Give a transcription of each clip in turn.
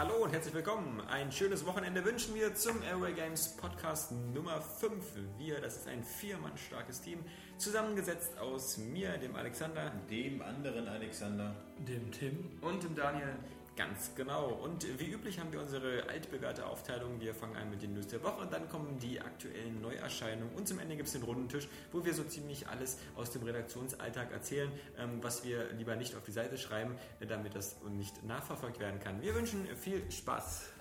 Hallo und herzlich willkommen. Ein schönes Wochenende wünschen wir zum Airway Games Podcast Nummer 5. Wir, das ist ein viermann starkes Team, zusammengesetzt aus mir, dem Alexander, dem anderen Alexander, dem Tim und dem Daniel. Ganz genau. Und wie üblich haben wir unsere altbewährte Aufteilung. Wir fangen an mit den News der Woche, dann kommen die aktuellen Neuerscheinungen und zum Ende gibt es den Rundentisch, wo wir so ziemlich alles aus dem Redaktionsalltag erzählen, ähm, was wir lieber nicht auf die Seite schreiben, damit das nicht nachverfolgt werden kann. Wir wünschen viel Spaß.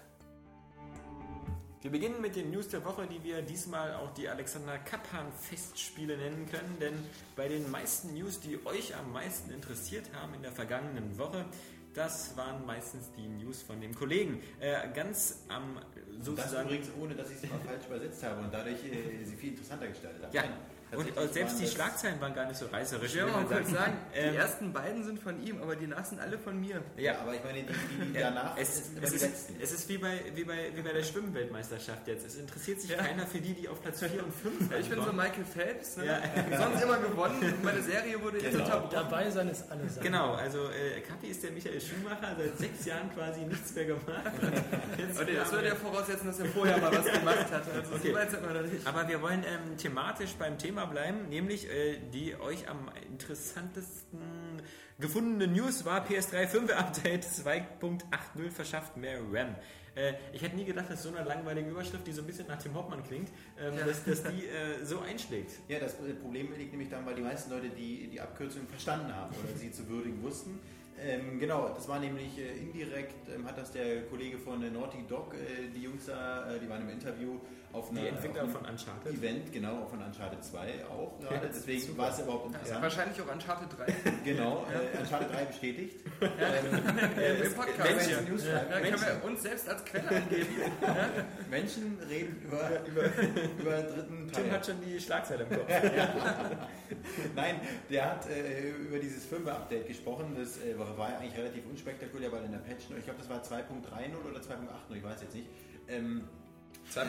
Wir beginnen mit den News der Woche, die wir diesmal auch die Alexander Kappan Festspiele nennen können, denn bei den meisten News, die euch am meisten interessiert haben in der vergangenen Woche, das waren meistens die News von dem Kollegen. Äh, ganz am sozusagen. Das übrigens ohne, dass ich es mal falsch übersetzt habe und dadurch äh, sie viel interessanter gestaltet habe. Ja. Nein, und selbst die Schlagzeilen waren gar nicht so reißerisch. Ja, man könnte sagen, ähm, die ersten beiden sind von ihm, aber die sind alle von mir. Ja, aber ich meine, die, die, die danach es, sind es, ist, es ist wie bei, wie, bei, wie bei der Schwimmweltmeisterschaft jetzt. Es interessiert sich ja. keiner für die, die auf Platz 4 und 5 ja, Ich bin so Michael Phelps, ne? ja. sonst immer gewonnen. Meine Serie wurde jetzt genau. Dabei sein ist alles. Genau, also äh, Kapi ist der Michael Schumacher, seit sechs Jahren quasi nichts mehr gemacht. okay, das würde ja voraussetzen, dass er vorher mal was gemacht hat. Also okay. so Aber wir wollen ähm, thematisch beim Thema bleiben, nämlich nämlich äh, die euch am interessantesten gefundene News war PS3 5 Update 2.80 verschafft mehr RAM. Äh, ich hätte nie gedacht, dass so eine langweilige Überschrift, die so ein bisschen nach Tim Hoffmann klingt, ähm, ja. dass, dass, die äh, so einschlägt. Ja, das Problem liegt nämlich daran, weil die meisten Leute die, die Abkürzung verstanden haben oder sie zu würdigen wussten. Ähm, genau, das war nämlich äh, indirekt, ähm, hat das der Kollege von äh, Naughty Dog, äh, die Jungs da, äh, die waren im Interview auf einer. Die Entwickler von Uncharted. Event, genau, von Uncharted 2 auch gerade. Ja, Deswegen super. war es überhaupt interessant. Ja, wahrscheinlich auch Uncharted 3. genau, ja. Uncharted 3 bestätigt. ähm, Im Podcast. Menschen, News ja, können wir uns selbst als Quelle angeben. Menschen reden über, über, über dritten Teil. Tim hat schon die Schlagzeile im Kopf. Nein, der hat äh, über dieses Firmware-Update gesprochen. Das äh, war eigentlich relativ unspektakulär, weil in der Patch, ich glaube, das war 2.30 oder 2.80, ich weiß jetzt nicht. Ähm, 2.80.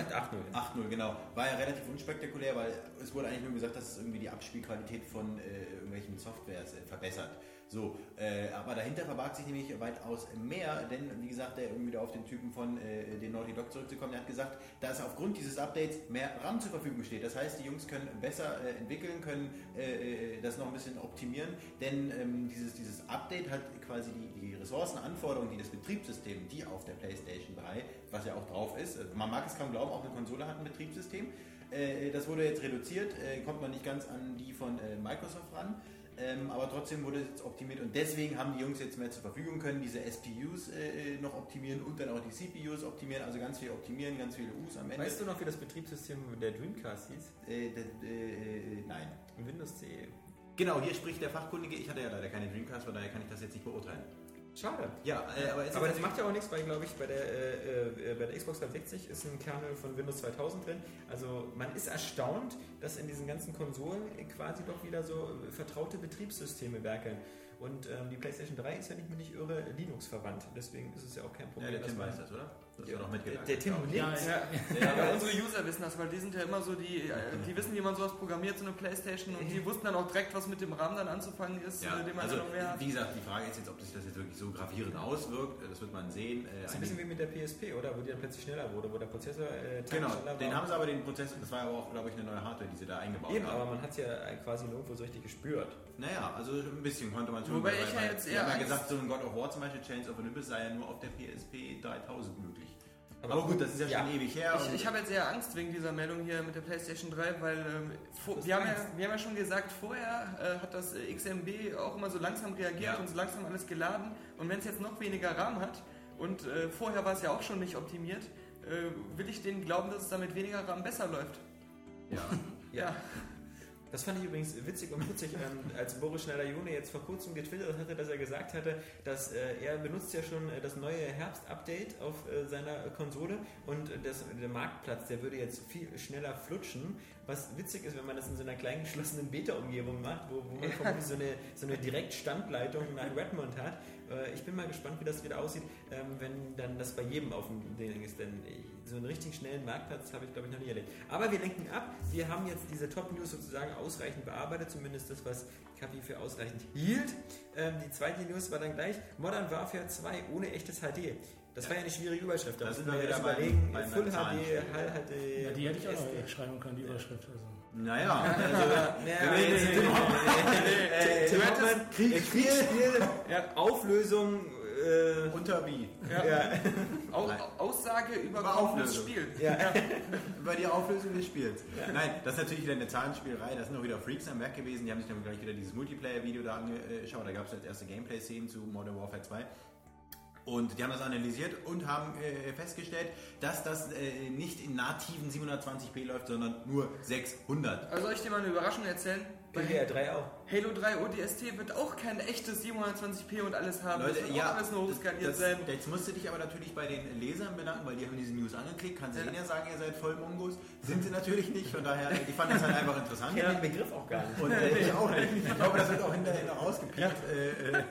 8.0, genau. War ja relativ unspektakulär, weil es wurde eigentlich nur gesagt, dass es irgendwie die Abspielqualität von äh, irgendwelchen Softwares äh, verbessert. So, äh, aber dahinter verbarg sich nämlich weitaus mehr, denn wie gesagt, der irgendwie da auf den Typen von äh, den Naughty Dog zurückzukommen, der hat gesagt, dass aufgrund dieses Updates mehr RAM zur Verfügung steht. Das heißt, die Jungs können besser äh, entwickeln, können äh, äh, das noch ein bisschen optimieren, denn ähm, dieses, dieses Update hat quasi die, die Ressourcenanforderungen, die das Betriebssystem, die auf der PlayStation 3, was ja auch drauf ist, also man mag es kaum glauben, auch eine Konsole hat ein Betriebssystem. Äh, das wurde jetzt reduziert, kommt man nicht ganz an die von Microsoft ran. Ähm, aber trotzdem wurde es jetzt optimiert und deswegen haben die Jungs jetzt mehr zur Verfügung, können diese SPUs äh, noch optimieren und dann auch die CPUs optimieren, also ganz viel optimieren, ganz viele U's am Ende. Weißt du noch, wie das Betriebssystem der Dreamcast hieß? Äh, äh, äh, nein. Windows CE. Genau, hier spricht der Fachkundige. Ich hatte ja leider keine Dreamcast, von daher kann ich das jetzt nicht beurteilen. Schade. Ja, äh, aber, aber das macht ja auch nichts, weil, glaube ich, bei der, äh, äh bei der Xbox 360 ist ein Kernel von Windows 2000 drin. Also man ist erstaunt, dass in diesen ganzen Konsolen quasi doch wieder so vertraute Betriebssysteme werkeln. Und ähm, die PlayStation 3 ist ja nicht, wenn ich irre, Linux verwandt. Deswegen ist es ja auch kein Problem. Ja, der Tim weiß das, oder? Das ja, noch mitgegangen. Der, der Tim nickt. Ja, ja. ja, aber unsere User wissen das, weil die sind ja immer so, die, äh, die wissen, wie man sowas programmiert, so eine Playstation, und die wussten dann auch direkt, was mit dem RAM dann anzufangen ist, ja, den man also, noch mehr hat. Wie gesagt, die Frage ist jetzt, ob sich das jetzt wirklich so gravierend auswirkt. Das wird man sehen. Äh, das ist ein bisschen wie mit der PSP, oder? Wo die dann plötzlich schneller wurde, wo der Prozessor äh, Genau, den haben sie aber den Prozessor, das war aber auch, glaube ich, eine neue Hardware, die sie da eingebaut Eben, haben. aber man hat es ja quasi nirgendwo so richtig gespürt. Naja, also ein bisschen konnte man schon. Wobei ich ja jetzt eher. Wir haben ja gesagt, so ein God of War zum Beispiel, Chains of Olympus sei ja nur auf der PSP 3000 möglich. Aber, aber gut, das ist ja, ja. schon ewig her. Ich, ich habe jetzt eher Angst wegen dieser Meldung hier mit der PlayStation 3, weil ähm, vor, wir, haben ja, wir haben ja schon gesagt, vorher äh, hat das XMB auch immer so langsam reagiert ja. und so langsam alles geladen. Und wenn es jetzt noch weniger RAM hat und äh, vorher war es ja auch schon nicht optimiert, äh, will ich denen glauben, dass es damit weniger RAM besser läuft. Ja. ja. Das fand ich übrigens witzig und putzig, ähm, als Boris Schneider-Jone jetzt vor kurzem getwittert hatte, dass er gesagt hatte, dass äh, er benutzt ja schon äh, das neue Herbst-Update auf äh, seiner Konsole und das, der Marktplatz, der würde jetzt viel schneller flutschen, was witzig ist, wenn man das in so einer kleinen geschlossenen Beta-Umgebung macht, wo, wo man vermutlich so eine, so eine Direktstandleitung nach Redmond hat. Äh, ich bin mal gespannt, wie das wieder aussieht, ähm, wenn dann das bei jedem auf dem Ding ist, denn so einen richtig schnellen Marktplatz habe ich glaube ich noch nie erlebt. Aber wir lenken ab, wir haben jetzt diese Top-News sozusagen ausreichend bearbeitet, zumindest das, was Kapi für ausreichend hielt. Ähm, die zweite News war dann gleich Modern Warfare 2 ohne echtes HD. Das war ja eine schwierige Überschrift. Da müssen sind wir jetzt überlegen, beim Full HD. Hall HD. Ja, die hätte ich auch noch schreiben können, die Überschrift. Also. Naja, also, Hoffmann, Kriegsspiel. Auflösung, äh, unter wie? Ja. ja, Au Nein. Aussage über Über Auflösung. Spiel. ja, Über die Auflösung des Spiels. Nein, das ist natürlich wieder eine Zahlenspielerei. Da sind auch wieder Freaks am Werk gewesen. Die haben sich dann gleich wieder dieses Multiplayer-Video da angeschaut. Da gab es als erste Gameplay-Szenen zu Modern Warfare 2. Und die haben das analysiert und haben äh, festgestellt, dass das äh, nicht in nativen 720p läuft, sondern nur 600. Also soll ich dir mal eine Überraschung erzählen? Bei PDR 3 auch. Halo 3 ODST wird auch kein echtes 720p und alles haben. Leute, das wird ja, auch alles nur hochskaliert sein. jetzt musst du dich aber natürlich bei den Lesern bedanken, weil die haben diese News angeklickt. Kannst du Ja. denen ja sagen, ihr seid voll Mongos. Sind sie natürlich nicht, von daher, die fanden das halt einfach interessant. Ich kenne den Begriff auch gar nicht. Und äh, ich auch nicht. Ich glaube, das wird auch hinterher noch rausgepiept. Äh, äh.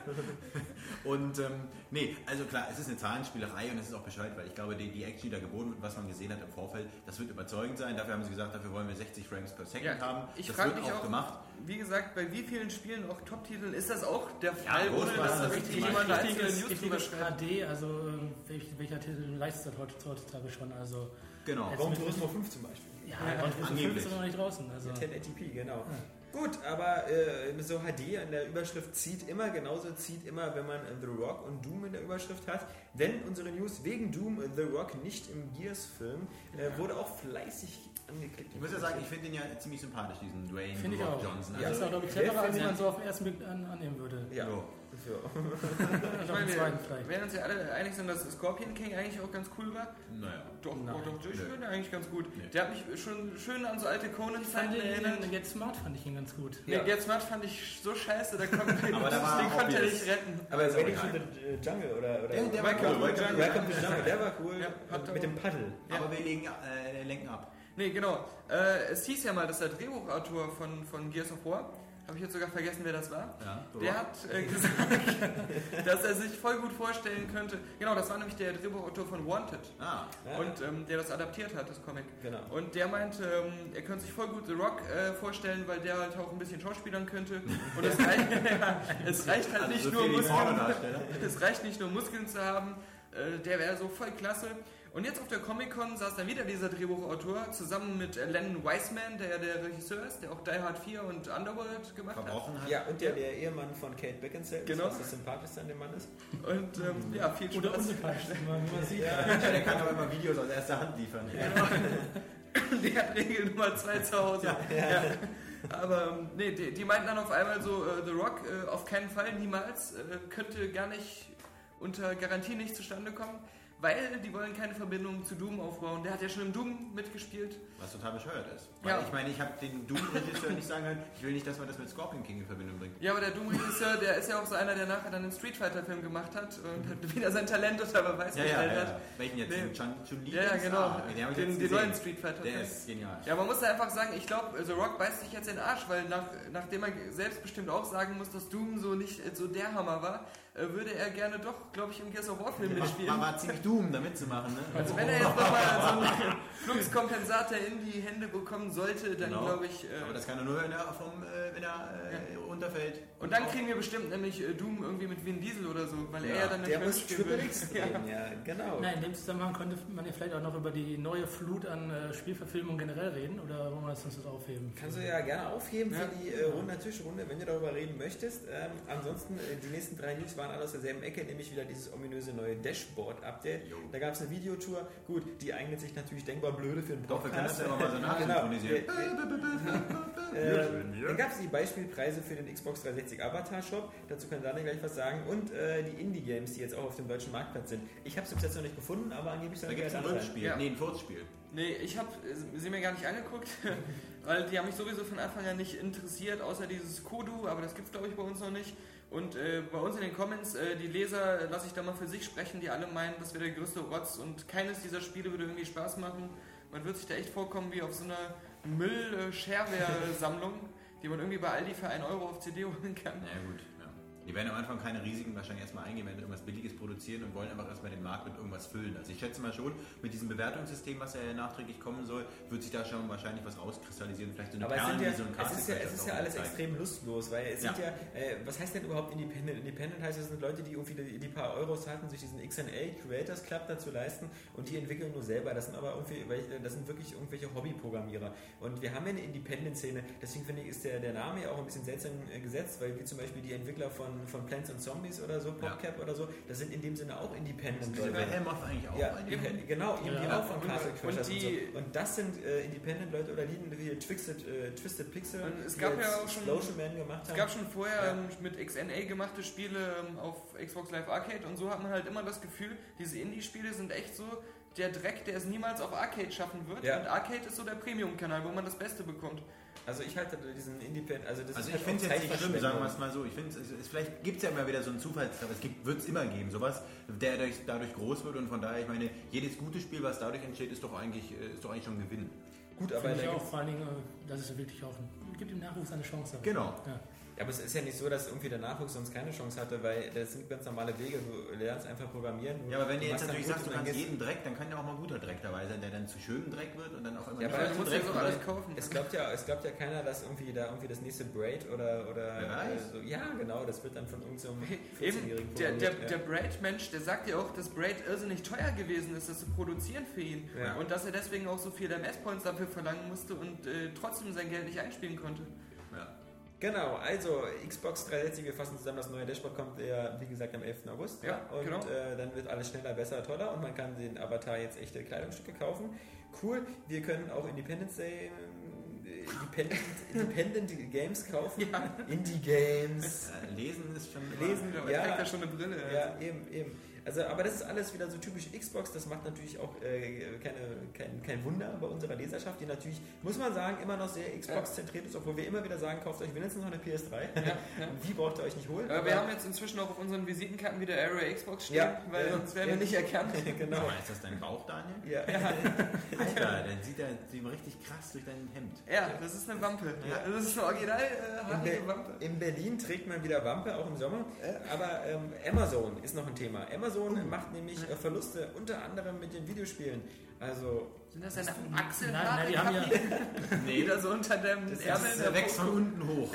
Und ähm, nee, also klar, es ist eine Zahlenspielerei und es ist auch bescheuert, weil ich glaube, die, die Action, die da geboten wird, was man gesehen hat im Vorfeld, das wird überzeugend sein. Dafür haben sie gesagt, dafür wollen wir 60 Frames per Second Ja, haben. ich das wird mich auch auch- gemacht. Wie gesagt, bei wie vielen Spielen, auch Top-Titeln, ist das auch der Fall, ohne Ghostbusters dass da ist richtig jemand einzelne News drüber schreibt. HD, also ähm, welch, welcher Titel leistet das heut- heutzutage schon? Also, Genau. Mit- Turismo 5 zum Beispiel. ja, Gran Turismo 5 angeblich. ist noch nicht draußen. Also, 1080p, genau. Gut, aber äh, so HD in der Überschrift zieht immer, genauso zieht immer, wenn man äh, The Rock und Doom in der Überschrift hat. Denn unsere News wegen Doom, äh, The Rock nicht im Gears-Film, äh, wurde auch fleißig angeklickt. Ich muss ja sagen, ich finde ihn ja ziemlich sympathisch, diesen Dwayne Finde ich The Rock auch. Johnson. Ja, Also, ist auch, glaube ich, cleverer, als man so auf den ersten Blick an, annehmen würde. Ja. so. So. Ich meine, den wir werden uns ja alle einig sein, dass Scorpion King eigentlich auch ganz cool war. Naja. Doch, Nein. doch, doch, ich Nö. finde eigentlich ganz gut. Nee. Der hat mich schon schön an so alte Ich Conan-Zeiten erinnert. ihn, Get Smart fand ich ihn ganz gut. Nee, Ja. Get Smart fand ich so scheiße, da konnte, war den konnte er nicht retten. Aber auch for egal. the Jungle oder, oder Der, der war Welcome cool. to Welcome to Welcome to the Jungle, der war cool. Ja, mit dem Paddel. Ja. Aber wir legen, äh, lenken ab. Nee, genau. Äh, es hieß ja mal, dass der Drehbuchautor von, von Gears of War, habe ich jetzt sogar vergessen, wer das war, Ja, der hat äh, gesagt, dass er sich voll gut vorstellen könnte. Genau, das war nämlich der Drehbuchautor von Wanted. Ah, Ja, Und ähm, der das adaptiert hat, das Comic. genau. Und der meinte, ähm, er könnte sich voll gut The Rock äh, vorstellen, weil der halt auch ein bisschen schauspielern könnte. Und es reicht, ja, es reicht halt also nicht so nur Muskeln. Es reicht nicht nur Muskeln zu haben, äh, der wäre so voll klasse. Und jetzt auf der Comic-Con saß dann wieder dieser Drehbuchautor zusammen mit äh, Len Wiseman, der ja der Regisseur ist, der auch Die Hard 4 und Underworld gemacht hat. Verbrochen hat. Ja, und der, der Ehemann von Kate Beckinsale, Genau. was das Sympathischste an dem Mann ist. Und ähm, ja, viel Oder Spaß. unsympathisch, wie man, wie man sieht. Ja, der kann aber immer Videos aus erster Hand liefern. Der hat Regel Nummer 2 zu Hause. Ja. Aber ähm, nee, die, die meinten dann auf einmal so, äh, The Rock äh, auf keinen Fall, niemals, äh, könnte gar nicht unter Garantie nicht zustande kommen, weil die wollen keine Verbindung zu Doom aufbauen. Der hat ja schon im Doom mitgespielt. Was total bescheuert ist. Weil Ja. ich meine, ich habe den Doom-Regisseur nicht sagen können, ich will nicht, dass man das mit Scorpion King in Verbindung bringt. Ja, aber der Doom-Regisseur, der ist ja auch so einer, der nachher dann einen Street Fighter-Film gemacht hat und hat wieder sein Talent unter Beweis Ja, ja, gestellt ja. hat. ja. Welchen jetzt? Den Chun, Chun-Li? Ja, ja, genau. Ah, den den, den neuen Street Fighter-Film. Der ist genial. Ja, man muss da einfach sagen, ich glaube, The Rock beißt sich jetzt in den Arsch, weil nach, nachdem er selbst bestimmt auch sagen muss, dass Doom so nicht so der Hammer war, würde er gerne doch, glaube ich, im Gears of War Film mitspielen. war, war ziemlich Doom, da mitzumachen, ne? Also wenn er jetzt nochmal so einen Fluxkompensator in die Hände bekommen sollte, dann Genau. glaube ich... Äh, Aber das kann er nur, wenn er, vom, äh, wenn er äh, runterfällt. und dann kriegen wir bestimmt nämlich äh, Doom irgendwie mit Vin Diesel oder so, weil er Ja, ja dann Der muss spielen Triple will. X drehen, ja, genau. Nein, in dem Zusammenhang könnte man ja vielleicht auch noch über die neue Flut an äh, Spielverfilmungen generell reden oder wollen wir das das aufheben? Kannst du ja gerne aufheben Ja. für die äh, Runde Tischrunde, wenn du darüber reden möchtest. Ähm, ansonsten, äh, die nächsten drei News waren alle aus derselben Ecke, nämlich wieder dieses ominöse neue Dashboard-Update. Da gab es eine Videotour. Gut, die eignet sich natürlich denkbar blöde für einen Doch, wir können das Podcast. ja mal so Genau. nachsynchronisieren. Äh, dann gab es die Beispielpreise für den Xbox 360 Avatar Shop. Dazu kann Daniel gleich was sagen. Und äh, die Indie-Games, die jetzt auch auf dem deutschen Marktplatz sind. Ich habe es bis jetzt noch nicht gefunden, aber angeblich Da gibt es ein geil sein. Rückspiel. Ja. Nee, ein Furzspiel. Nee, ich habe sie mir gar nicht angeguckt, weil die haben mich sowieso von Anfang an nicht interessiert, außer dieses Kodu, aber das gibt es glaube ich bei uns noch nicht. Und äh, bei uns in den Comments, äh, die Leser lasse ich da mal für sich sprechen, die alle meinen, das wäre der größte Rotz und keines dieser Spiele würde irgendwie Spaß machen. Man wird sich da echt vorkommen wie auf so einer Müll-Shareware-Sammlung, die man irgendwie bei Aldi für 1 Euro auf CD holen kann. Ja, gut. Die werden am Anfang keine Risiken wahrscheinlich erstmal eingehen, werden irgendwas Billiges produzieren und wollen einfach erstmal den Markt mit irgendwas füllen. Also ich schätze mal schon, mit diesem Bewertungssystem, was ja nachträglich kommen soll, wird sich da schon wahrscheinlich was rauskristallisieren. Vielleicht so eine Aber es, Perlen, ja, so ein es ist ja, es ist ja alles zeigt. extrem lustlos, weil es Ja. sind ja, äh, was heißt denn überhaupt Independent? Independent heißt, es sind Leute, die irgendwie die, die paar Euros hatten, sich diesen XNA Creators Club dazu leisten und die entwickeln nur selber. Das sind aber irgendwie, welche- das sind wirklich irgendwelche Hobbyprogrammierer. Und wir haben ja eine Independent-Szene, deswegen finde ich, ist der, der Name ja auch ein bisschen seltsam äh, gesetzt, weil wie zum Beispiel die Entwickler von, von Plants and Zombies oder so, PopCap oder so, das sind in dem Sinne auch Independent. Ist bei Helmoth eigentlich auch Ja, die, genau, eben die Ja. auch von Und- Castle und Crashers und, die- so. Und das sind äh, Independent-Leute oder die hier Twisted, äh, Twisted Pixel, Und es die gab jetzt ja auch schon- Explosion Man gemacht haben. Es gab schon vorher Ja. ähm, mit XNA gemachte Spiele ähm, auf Xbox Live Arcade und so hat man halt immer das Gefühl, diese Indie-Spiele sind echt so der Dreck, der es niemals auf Arcade schaffen wird. Ja. Und Arcade ist so der Premium-Kanal, wo man das Beste bekommt. Also ich halte diesen Independent, also das Also ist ich finde es jetzt nicht schlimm, sagen wir es mal so. Ich finde es, es, vielleicht gibt es ja immer wieder so einen Zufallstreffer. Es wird es immer geben, sowas, der dadurch, dadurch groß wird und von daher, ich meine, jedes gute Spiel, was dadurch entsteht, ist doch eigentlich, äh, ist doch eigentlich schon ein Gewinn. Gut, aber, ich auch vor allen Dingen, äh, dass es wirklich auch ein, gibt dem Nachwuchs eine Chance. Genau. Ja. Aber es ist ja nicht so, dass irgendwie der Nachwuchs sonst keine Chance hatte, weil das sind ganz normale Wege. Du lernst einfach programmieren. Ja, aber wenn du jetzt natürlich sagst, du kannst jeden Dreck, dann kann ja auch mal guter Dreck dabei sein, der dann zu schönem Dreck wird und dann auf einmal Ja, aber musst Dreck jetzt auch wird. alles kaufen. Es glaubt ja, es glaubt ja keiner, dass irgendwie da irgendwie das nächste Braid oder oder weiß. äh, so, ja genau, das wird dann von irgendeinem so Eben, 14-Jährigen der, der, programmiert, der Braid-Mensch, der sagt ja auch, dass Braid irrsinnig teuer gewesen ist, das zu produzieren für ihn. Ja. Und dass er deswegen auch so viele MS-Points dafür verlangen musste und äh, trotzdem sein Geld nicht einspielen konnte. Ja. Genau, also Xbox 360, wir fassen zusammen, das neue Dashboard kommt ja, wie gesagt, am 11. August. Ja, und genau. äh, dann wird alles schneller, besser, toller und man kann den Avatar jetzt echte Kleidungsstücke kaufen. Cool, wir können auch Independence Day, äh, Independent, Independent Games kaufen. Indie-Games. Äh, Lesen ist schon immer- Lesen, Aber er ja. trägt ja schon eine Brille. Ja, eben, eben. Also, aber das ist alles wieder so typisch Xbox. Das macht natürlich auch äh, keine, kein, kein Wunder bei unserer Leserschaft, die natürlich, muss man sagen, immer noch sehr Xbox-zentriert ist, obwohl wir immer wieder sagen, kauft euch wenigstens noch eine PS3. Ja, ja. Die braucht ihr euch nicht holen. Aber wir haben jetzt inzwischen auch auf unseren Visitenkarten wieder Area Xbox stehen, Ja, weil ja, sonst werden ja. wir nicht erkannt. genau. Mal, ist das dein Bauch, Daniel? Ja. Alter, dann sieht er sieht man richtig krass durch dein Hemd. Ja, das ist eine Wampe. Ja. Das ist eine original äh, In, Be Wampe. in Berlin trägt man wieder Wampe, auch im Sommer. Aber ähm, Amazon ist noch ein Thema. Amazon Oh. macht nämlich äh, Verluste unter anderem mit den Videospielen. Also, Sind das deine Nein, Achselhaare? nein, die haben ja, Nee, da so unter dem Das ist- Ärmel. Das der wächst von unten hoch.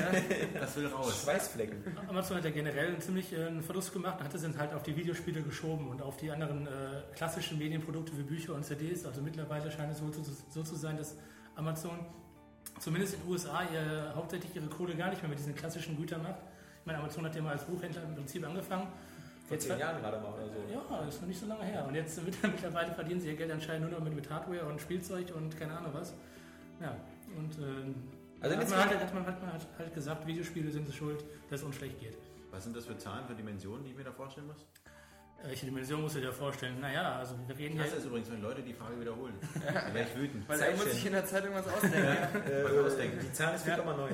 Das will raus. Schweißflecken. Amazon hat ja generell einen ziemlich äh, einen Verlust gemacht und hat es dann halt auf die Videospiele geschoben und auf die anderen äh, klassischen Medienprodukte wie Bücher und CDs. Also mittlerweile scheint es wohl so, so zu sein, dass Amazon zumindest in den USA ihr, hauptsächlich ihre Kohle gar nicht mehr mit diesen klassischen Gütern macht. Ich meine, Amazon hat ja mal als Buchhändler im Prinzip angefangen. Vor Jetzt zehn Jahren gerade mal oder so. Ja, ist noch nicht so lange her. Und jetzt wird- mittlerweile verdienen sie ihr Geld anscheinend nur noch mit, mit Hardware und Spielzeug und keine Ahnung was. Ja, und ähm, Also hat, man halt, hat, man, hat man halt gesagt, Videospiele sind es schuld, dass es uns schlecht geht. Was sind das für Zahlen, für Dimensionen, die ich mir da vorstellen muss? Äh, Welche Dimension musst du dir vorstellen? Naja, also wir reden ja. hasse es übrigens, wenn Leute die Frage wiederholen. Wäre ich wütend. Weil er muss sich in der Zeitung was ausdenken. Äh, ausdenken. Die Zahl ist Ja. 4,9.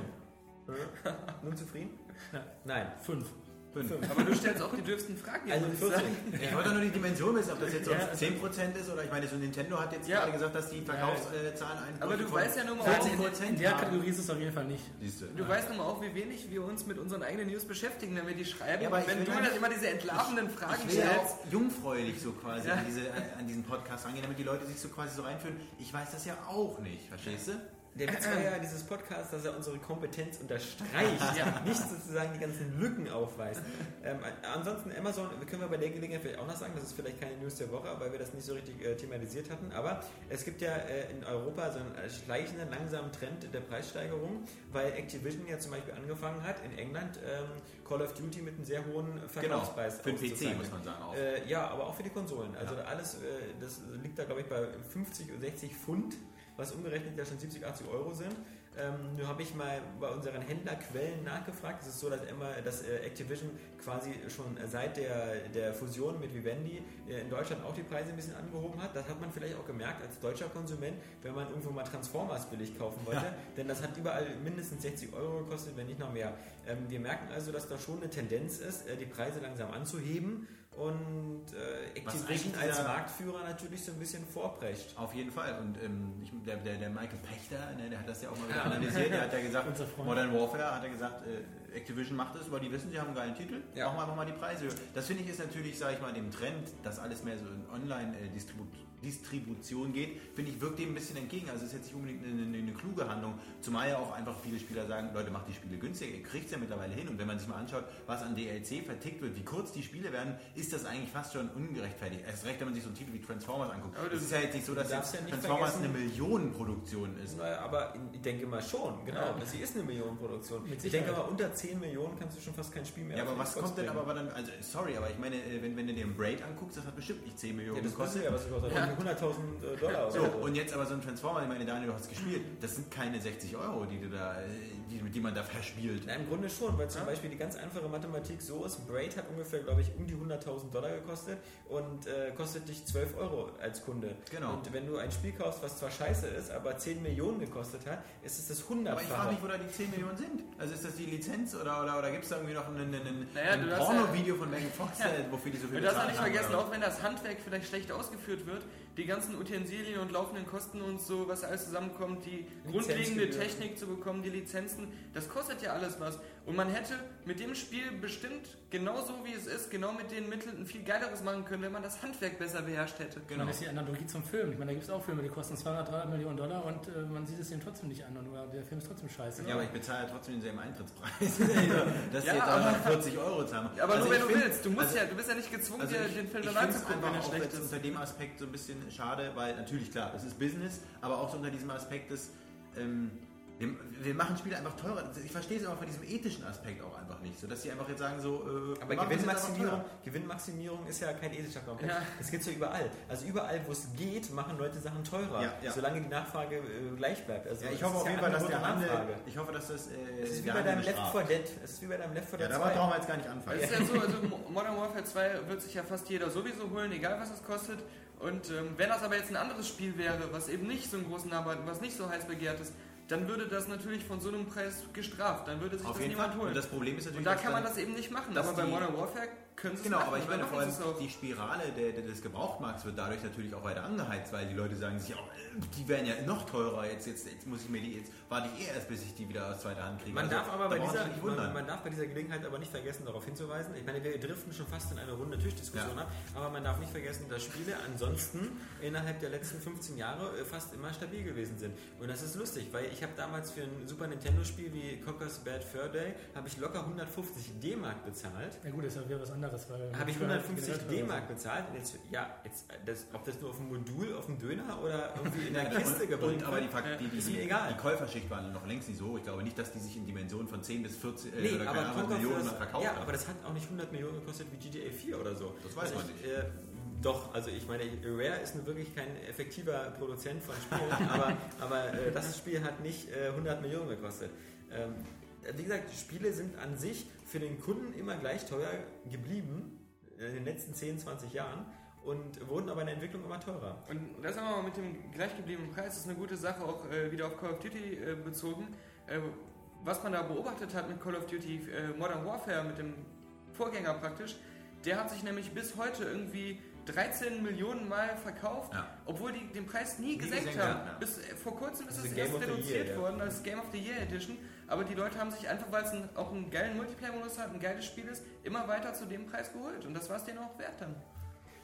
Nun zufrieden? Ja. Nein. Fünf. Fünf. Aber du stellst auch die dürfsten Fragen. Also muss ich 14. sagen. Ich wollte doch nur die Dimension wissen, ob das jetzt Ja, sonst also- 10% ist oder ich meine, so Nintendo hat jetzt Ja. gerade gesagt, dass die Verkaufszahlen ein Aber du weißt ja nun mal 14 auch- In der. Kategorie ist es auf jeden Fall nicht. Siehst du. Du weißt nun mal auch, wie wenig wir uns mit unseren eigenen News beschäftigen, wenn wir die schreiben. Ja, ich wenn du ja dann immer diese entlarvenden Fragen Ich will ja stellst. auch jungfräulich so quasi Ja. an, diese, an diesen Podcast rangehen, damit die Leute sich so quasi so reinfühlen. Ich weiß das ja auch nicht, verstehst du? Der Witz war ja dieses Podcast, dass er unsere Kompetenz unterstreicht, Ja. nicht sozusagen die ganzen Lücken aufweist. Ähm, ansonsten Amazon, wir können wir bei der Gelegenheit vielleicht auch noch sagen, das ist vielleicht keine News der Woche, weil wir das nicht so richtig äh, thematisiert hatten, aber es gibt ja äh, in Europa so einen äh, schleichenden, langsamen Trend der Preissteigerung, weil Activision ja zum Beispiel angefangen hat, in England ähm, Call of Duty mit einem sehr hohen Verkaufspreis Genau. Für den PC muss man sagen auch. Äh, ja, aber auch für die Konsolen. Also alles, äh, das liegt da, glaube ich, bei 50 oder 60 Pfund, was umgerechnet ja schon 70, 80 Euro sind. Ähm, nur habe ich mal bei unseren Händlerquellen nachgefragt. Es ist so, dass, immer, dass äh, Activision quasi schon seit der, der Fusion mit Vivendi äh, in Deutschland auch die Preise ein bisschen angehoben hat. Das hat man vielleicht auch gemerkt als deutscher Konsument, wenn man irgendwo mal Transformers billig kaufen wollte. Ja. Denn das hat überall mindestens 60 Euro gekostet, wenn nicht noch mehr. Ähm, wir merken also, dass da schon eine Tendenz ist, äh, die Preise langsam anzuheben und äh, Activision als Marktführer natürlich so ein bisschen vorprescht. Auf jeden Fall. Und ähm, ich, der, der, der Michael Pechter, ne, der hat das ja auch mal wieder analysiert. Der hat ja gesagt. Modern Warfare hat er gesagt, äh, Activision macht es, weil die wissen, sie haben einen geilen Titel, Ja. machen wir einfach mal die Preise. höher. Das finde ich ist natürlich, sage ich mal, dem Trend, dass alles mehr so in Online-Distribution geht, finde ich, wirkt dem ein bisschen entgegen. Also es ist jetzt nicht unbedingt eine, eine, eine kluge Handlung, zumal ja auch einfach viele Spieler sagen, Leute, macht die Spiele günstiger, ihr kriegt es ja mittlerweile hin. Und wenn man sich mal anschaut, was an DLC vertickt wird, wie kurz die Spiele werden, ist das eigentlich fast schon ungerechtfertigt. Erst recht, wenn man sich so einen Titel wie Transformers anguckt. Aber Es ist ja jetzt nicht so, dass jetzt ja Transformers vergessen- eine Millionenproduktion ist. Naja, aber ich denke mal schon, genau. Sie ist eine Millionenproduktion. Ich denke aber, unter 10 Millionen kannst du schon fast kein Spiel mehr Ja, aber was Xbox kommt denn aber dann, also sorry, aber ich meine, äh, wenn, wenn du dir einen Braid anguckst, das hat bestimmt nicht 10 Millionen Ja, das gekostet. kostet ja, was es kostet. Ja. 100.000 äh, Dollar So, oder so. und jetzt aber so ein Transformer, ich meine, Daniel, du hast gespielt, das sind keine 60 Euro, die du da, äh, die, die man da verspielt. Na, Im Grunde schon, weil zum Ja. Beispiel die ganz einfache Mathematik so ist, Braid hat ungefähr, glaube ich, um die 100.000 Dollar gekostet und äh, kostet dich 12 Euro als Kunde. Genau. Und wenn du ein Spiel kaufst, was zwar scheiße ist, aber 10 Millionen gekostet hat, ist es das Aber ich frage mich, wo da die 10 Millionen sind. Also ist das die Lizenz oder, oder, oder gibt es da irgendwie noch ein, ein, ein, Naja, ein Porno-Video von Megan Fox, äh, wofür die so viel Du darfst auch nicht vergessen, auch wenn das Handwerk vielleicht schlecht ausgeführt wird, die ganzen Utensilien und laufenden Kosten und so, was alles zusammenkommt, die grundlegende. Technik zu bekommen, die Lizenzen, das kostet ja alles was. Und man hätte mit dem Spiel bestimmt genauso wie es ist, genau mit den Mitteln ein viel geileres machen können, wenn man das Handwerk besser beherrscht hätte. Genau. Das ist die Analogie zum Film. Ich meine, da gibt es auch Filme, die kosten 200, 300 Millionen Dollar und äh, man sieht es ihm trotzdem nicht an. Und der Film ist trotzdem scheiße. Ja, aber ich bezahle ja trotzdem denselben Eintrittspreis. das Ja, aber- noch 40 Euro zahlen. Aber Also nur wenn du find- willst, du musst also- ja, du bist ja nicht gezwungen, Also dir ich, den Film ich dann finde es anzugucken, wenn er schlecht ist. unter dem Aspekt so ein bisschen schade, weil natürlich klar, es ist Business, aber auch so unter diesem Aspekt des, ähm, wir, wir machen Spiele einfach teurer. Ich verstehe es aber von diesem ethischen Aspekt auch einfach nicht, so dass sie einfach jetzt sagen so, äh, Aber Gewinnmaximierung. Gewinnmaximierung ist ja kein ethischer Konzept. Ja. Das gibt es ja überall. Also überall, wo es geht, machen Leute Sachen teurer, Ja, ja. solange die Nachfrage äh, gleich bleibt. Also Ja, ich hoffe auf ja jeden Fall, dass der Handel, Nachfrage. ich hoffe, dass das, äh, Es ist wie bei deinem Left bestraft. 4 Dead. Es ist wie bei deinem Left 4 Ja, Dead dabei 2. brauchen wir jetzt gar nicht anfangen. Es ist ja so, also Modern Warfare 2 wird sich ja fast jeder sowieso holen, egal was es kostet. Und ähm, wenn das aber jetzt ein anderes Spiel wäre, was eben nicht so einen großen Namen hat, was nicht so heiß begehrt ist, dann würde das natürlich von so einem Preis gestraft. Dann würde sich Auf das jeden Fall. niemand holen. Und das Problem ist natürlich, Und da kann man das eben nicht machen. Aber bei Modern Warfare können sie Genau, machen. aber ich meine vor allem, die Spirale der, der, des Gebrauchtmarkts wird dadurch natürlich auch weiter angeheizt, weil die Leute sagen sich auch, äh, die werden ja noch teurer, jetzt, jetzt, jetzt muss ich mir die, jetzt warte ich eh erst, bis ich die wieder aus zweiter Hand kriege. Man Also, darf aber bei dieser, man, man darf bei dieser Gelegenheit aber nicht vergessen, darauf hinzuweisen. Ich meine, wir driften schon fast in eine runde Tischdiskussion Ja. ab, aber man darf nicht vergessen, dass Spiele ansonsten innerhalb der letzten 15 Jahre äh, fast immer stabil gewesen sind. Und das ist lustig, weil ich habe damals für ein Super Nintendo-Spiel wie Cocker's Bad Fur Day habe ich locker 150 D-Mark bezahlt. Ja gut, das ist ja wieder was anderes. Weil- Habe ich Für- 150 generell teuer D-Mark bezahlt. Und jetzt, ja, jetzt, äh, das, ob das nur auf dem Modul, auf dem Döner oder irgendwie in Ja, der. Kiste gebracht und, aber die, Fakt, Ja, die, die, ist die, mir egal. die Käuferschicht waren noch längst nicht so. Ich glaube nicht, dass die sich in Dimensionen von 10 bis 40 äh, Nee, oder keine Ahnung, Millionen für verkauft Ja, haben. aber das hat auch nicht 100 Millionen gekostet wie GTA 4 oder so. Das weiß also man ich, Äh, doch, also ich meine, Rare ist nun wirklich kein effektiver Produzent von Spielen, aber, aber äh, das Spiel hat nicht äh, 100 Millionen gekostet. Ähm, wie gesagt, Spiele sind an sich für den Kunden immer gleich teuer geblieben äh, in den letzten 10, 20 Jahren und wurden aber in der Entwicklung immer teurer. Und das haben wir mal mit dem gleichgebliebenen Preis, das ist eine gute Sache, auch äh, wieder auf Call of Duty äh, bezogen. Äh, was man da beobachtet hat mit Call of Duty äh, Modern Warfare, mit dem Vorgänger praktisch, der hat sich nämlich bis heute irgendwie 13 Millionen Mal verkauft, Ja. obwohl die den Preis nie, gesenkt gesenkt haben. ja. Bis äh, vor kurzem ist Das es erst reduziert Year, ja. worden als Game of the Year Edition, aber die Leute haben sich einfach, weil es ein, auch einen geilen Multiplayer-Modus hat, ein geiles Spiel ist, immer weiter zu dem Preis geholt und das war es denen auch wert dann.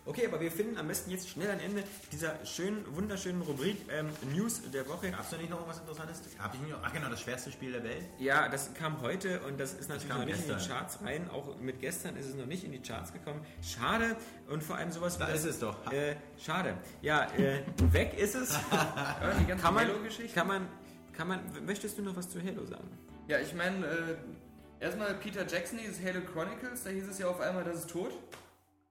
Okay, aber wir finden am besten jetzt schnell ein Ende dieser schönen, wunderschönen Rubrik ähm, News der Woche. Gab es da nicht noch irgendwas Interessantes? Hab ich mir noch, ach genau, das schwerste Spiel der Welt. Ja, das kam heute und das ist natürlich kam noch nicht in die gestern. Charts rein. Auch mit gestern ist es noch nicht in die Charts gekommen. Schade und vor allem sowas wie Da das, ist es doch. Äh, schade. Ja, äh, weg ist es. Ja, die ganze kann man, kann man, kann man. Möchtest du noch was zu Halo sagen? Ja, ich meine, äh, erstmal Peter Jackson, dieses Halo Chronicles, da hieß es ja auf einmal, das ist tot.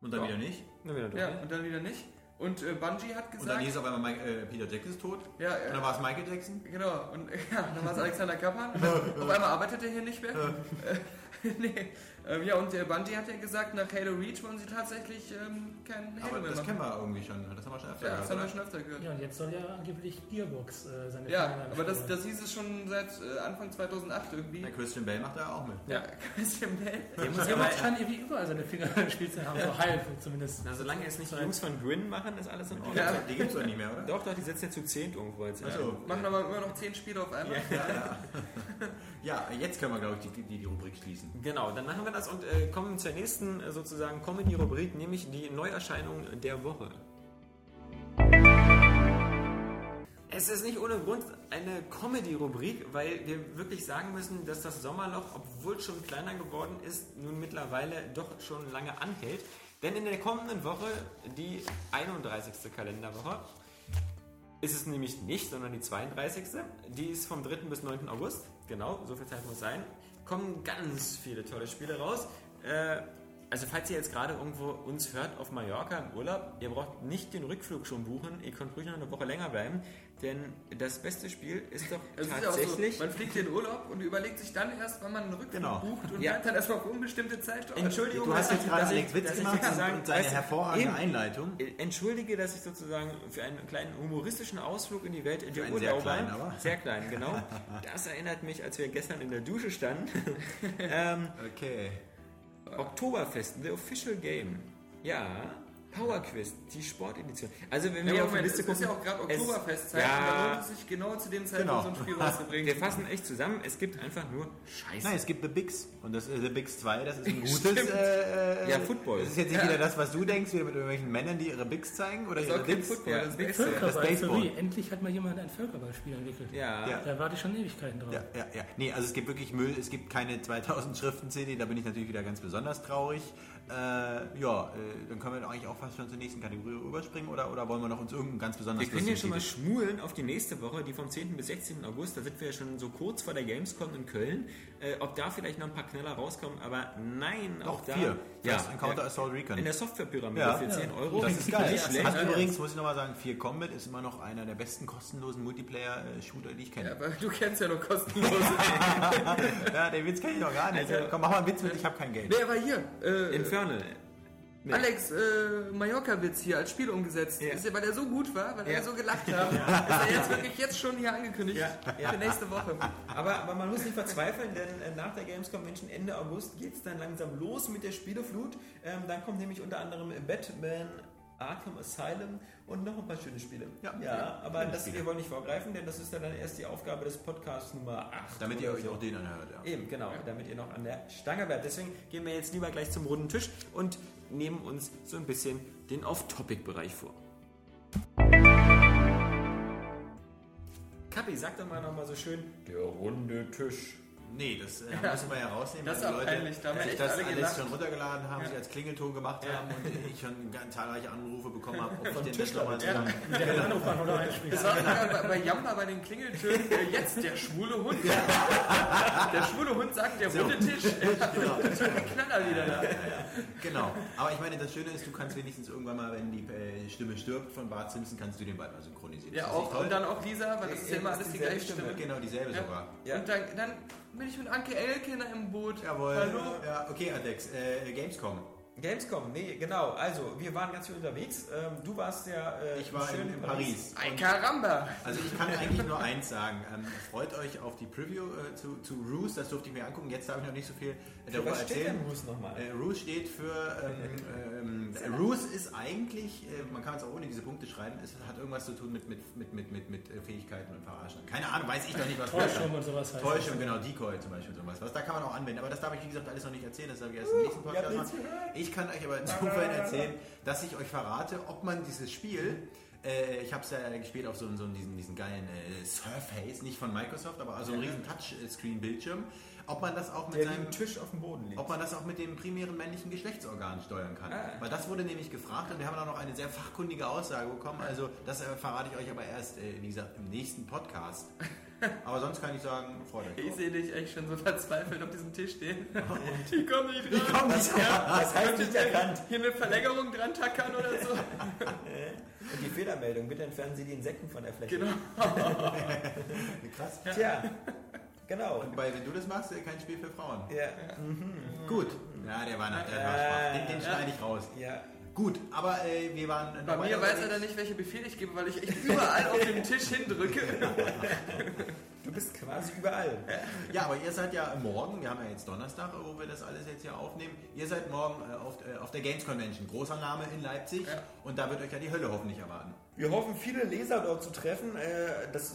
Und dann Ja. wieder nicht. Na, wieder doch, Ja, ne? und dann wieder nicht. Und äh, Bungie hat Und dann gesagt. hieß auf einmal Mike, äh, Peter Jackson ist tot. ja, Und dann äh, war es Michael Jackson. genau. Und ja, dann war es Alexander Kappan. auf einmal arbeitet er hier nicht mehr. äh, nee. Ähm, ja, und der Bungie hat ja gesagt, nach Halo Reach wollen sie tatsächlich ähm, kein Halo Aber mehr das machen. kennen wir irgendwie schon. Das haben wir schon öfter Ja, das gehört, haben wir schon öfter gehört. Ja, und jetzt soll ja angeblich Gearbox äh, seine Ja, aber das, das hieß es schon seit äh, Anfang 2008 irgendwie. Der Christian Bale macht da auch mit. Ja, Christian Bale. Der muss Gearbox kann irgendwie überall seine Finger im Spiel zu haben, so halb zumindest. na, solange es nicht die Jungs von Grin machen, ist alles in Ordnung. Ja. Die gibt's doch nicht mehr, oder? Doch, doch, die sitzen jetzt zu zehnt irgendwo jetzt. Achso. Machen aber immer noch 10 Spiele auf einmal. Ja, jetzt können wir, glaube ich, die, die, die Rubrik schließen. Genau, dann machen wir das und äh, kommen zur nächsten äh, sozusagen Comedy-Rubrik, nämlich die Neuerscheinung der Woche. Es ist nicht ohne Grund eine Comedy-Rubrik, weil wir wirklich sagen müssen, dass das Sommerloch, obwohl schon kleiner geworden ist, nun mittlerweile doch schon lange anhält. Denn in der kommenden Woche, die 31. Kalenderwoche, ist es nämlich nicht, sondern die 32. Die ist vom 3. bis 9. August. Genau, so viel Zeit muss sein. Kommen ganz viele tolle Spiele raus. Äh, also falls ihr jetzt gerade irgendwo uns hört auf Mallorca im Urlaub, ihr braucht nicht den Rückflug schon buchen. Ihr könnt ruhig noch eine Woche länger bleiben. Denn das beste Spiel ist doch Es ist ja auch so, tatsächlich... man fliegt in Urlaub und überlegt sich dann erst, wann man einen Rückflug Genau. bucht und Ja. bleibt dann erstmal auf unbestimmte Zeit. Entschuldigung, Du hast dass jetzt ich- gerade dass Alex Witz gemacht sozusagen- und seine hervorragende eben. Einleitung. Äh, Entschuldige, dass ich sozusagen für einen kleinen humoristischen Ausflug in die Welt der einen sehr kleinen, aber. sehr klein, genau. Das erinnert mich, als wir gestern in der Dusche standen. ähm, Okay. Oktoberfest, the official game. Ja, Power Quiz, die Sportedition. Also wenn Ja, wir auf die Liste es ist ja gucken, auch gerade es- Oktoberfestzeit ja. da lohnt es sich genau zu dem Zeitpunkt Genau. so ein Spiel rauszubringen. wir fassen echt zusammen, es gibt einfach nur Scheiße. Nein, es gibt The Bigs. Und das äh, The Bigs 2, das ist ein gutes. Äh, äh, Ja, Football. Das ist jetzt nicht wieder das, was du denkst, wieder mit irgendwelchen Männern, die ihre Bigs zeigen oder Das ist ihre auch kein Dips. Football, Ja, das ist Big Baseball. das Baseball. Sorry, endlich hat mal jemand ein Völkerballspiel entwickelt. Ja, Ja. Da warte ich schon Ewigkeiten drauf. Ja, ja, ja. Nee, also es gibt wirklich Müll, es gibt keine 2000 Schriften-CD, da bin ich natürlich wieder ganz besonders traurig. Äh, ja, äh, dann können wir doch eigentlich auch fast schon zur nächsten Kategorie überspringen oder, oder wollen wir noch uns irgendeinen ganz besonders Wir können ja schon mal schmulen auf die nächste Woche, die vom 10. bis 16. August. Da sind wir ja schon so kurz vor der Gamescom in Köln. Äh, ob da vielleicht noch ein paar Knaller rauskommen, aber nein, auch Doch, da. vier. Ja, First Encounter ja, Assault Recon. in der Softwarepyramide Ja. für 10 Ja. Euro. Das ist geil. Nicht schlecht. Hat übrigens, muss ich nochmal sagen, 4 Combat ist immer noch einer der besten kostenlosen Multiplayer-Shooter, die ich Ja, kenne. aber du kennst ja nur kostenlos. Ja, den Witz kenne ich noch gar nicht. Also- Komm, mach mal einen Witz mit, ich habe kein Geld. nee, aber hier, äh, Infernal. Nee. Alex, äh, Mallorca-Witz hier als Spiel umgesetzt. Ja. Ist ja, weil er so gut war, weil Ja. wir so gelacht haben, ist er jetzt wirklich jetzt schon hier angekündigt Ja, ja. für nächste Woche. Aber, aber man muss nicht verzweifeln, denn äh, nach der Games Convention Ende August geht es dann langsam los mit der Spieleflut. Ähm, dann kommt nämlich unter anderem Batman Arkham Asylum und noch ein paar schöne Spiele. Ja. aber Schöne das, Spiele. wir wollen nicht vorgreifen, denn das ist ja dann erst die Aufgabe des Podcasts Nummer 8. Damit ihr euch so. auch den anhört. Ja. Eben, genau, damit ihr noch an der Stange bleibt. Deswegen gehen wir jetzt lieber gleich zum runden Tisch und nehmen uns so ein bisschen den Off-Topic-Bereich vor. Kapi, sag doch mal noch mal so schön, der runde Tisch. Nee, das äh, müssen wir ja rausnehmen, Das weil die auch peinlich, da haben sich das alle alles gelacht. schon runtergeladen haben, Ja. sich als Klingelton gemacht haben und ich schon ganz zahlreiche Anrufe bekommen habe, ob ich denn das Tischler nochmal zusammen... Der kann Anrufbeantworter einspielen. Das war sogar bei, bei Jamba bei den Klingeltönen äh, jetzt der schwule Hund. Der schwule Hund sagt, der runde Tisch. Genau. Knaller wieder da. genau. Aber ich meine, das Schöne ist, du kannst wenigstens irgendwann mal, wenn die äh, Stimme stirbt von Bart Simpson, kannst du den bald mal synchronisieren. Ja, das auch, und dann auch Lisa, weil das ist ja immer Ist alles die gleiche Stimme. Genau, dieselbe Ja. sogar. Ja. Und dann bin ich mit Anke Elkener im Boot. Jawohl. Hallo. Ja, okay, Alex. Äh, Gamescom. Gamescom, nee, genau. Also, wir waren ganz viel unterwegs. Ähm, du warst ja äh, Ich war schön in, in Paris. Ay, caramba! Also ich kann eigentlich nur eins sagen. Ähm, freut euch auf die Preview äh, zu, zu Ruse, das durfte ich mir angucken. Jetzt darf ich noch nicht so viel äh, darüber Was steht erzählen. denn Moose nochmal? Äh, Ruse steht für. Ähm, ähm, Ruse ist eigentlich, äh, man kann es auch ohne diese Punkte schreiben, es hat irgendwas zu tun mit, mit, mit, mit, mit, mit äh, Fähigkeiten und Verarschen. Keine Ahnung, weiß ich doch nicht, was Täuschung und sowas heißt Täuschung, genau, Decoy zum Beispiel, sowas. Was, da kann man auch anwenden, aber das darf ich, wie gesagt, alles noch nicht erzählen, das habe ich erst im nächsten Podcast ja, machen. Ich kann euch aber insofern erzählen, dass ich euch verrate, ob man dieses Spiel, äh, ich habe es ja gespielt auf so, so diesen, diesen geilen äh, Surface, nicht von Microsoft, aber also einen riesen Touchscreen-Bildschirm, ob man das auch mit seinem ein Tisch auf dem Boden liegt. ob man das auch mit dem primären männlichen Geschlechtsorgan steuern kann. Ah. Weil das wurde nämlich gefragt und wir haben auch noch eine sehr fachkundige Aussage bekommen. Also das äh, verrate ich euch aber erst, äh, wie gesagt, im nächsten Podcast. Aber sonst kann ich sagen, freut euch. Ich sehe dich echt schon so verzweifelt auf diesem Tisch stehen. Die kommen nicht dran. komm nicht ja, Das heißt nicht erkannt. Hier eine Verlängerung dran tackern oder so. Und die Fehlermeldung, bitte entfernen Sie die Insekten von der Fläche. Genau. Krass. Tja, genau. Und bei, wenn du das machst, kein Spiel für Frauen. Ja. Gut, Ja, der war, nach, der war schwach. Den, den schneide ich raus. Ja. Gut, aber äh, wir waren. Bei mir weiß er dann nicht, welche Befehle ich gebe, weil ich echt überall auf dem Tisch hindrücke. Du bist quasi überall. Ja, aber ihr seid ja morgen, wir haben ja jetzt Donnerstag, wo wir das alles jetzt hier aufnehmen. Ihr seid morgen äh, auf, äh, auf der Games Convention, großer Name in Leipzig. Ja. Und da wird euch ja die Hölle hoffentlich erwarten. Wir hoffen, viele Leser dort zu treffen. Äh, Das äh,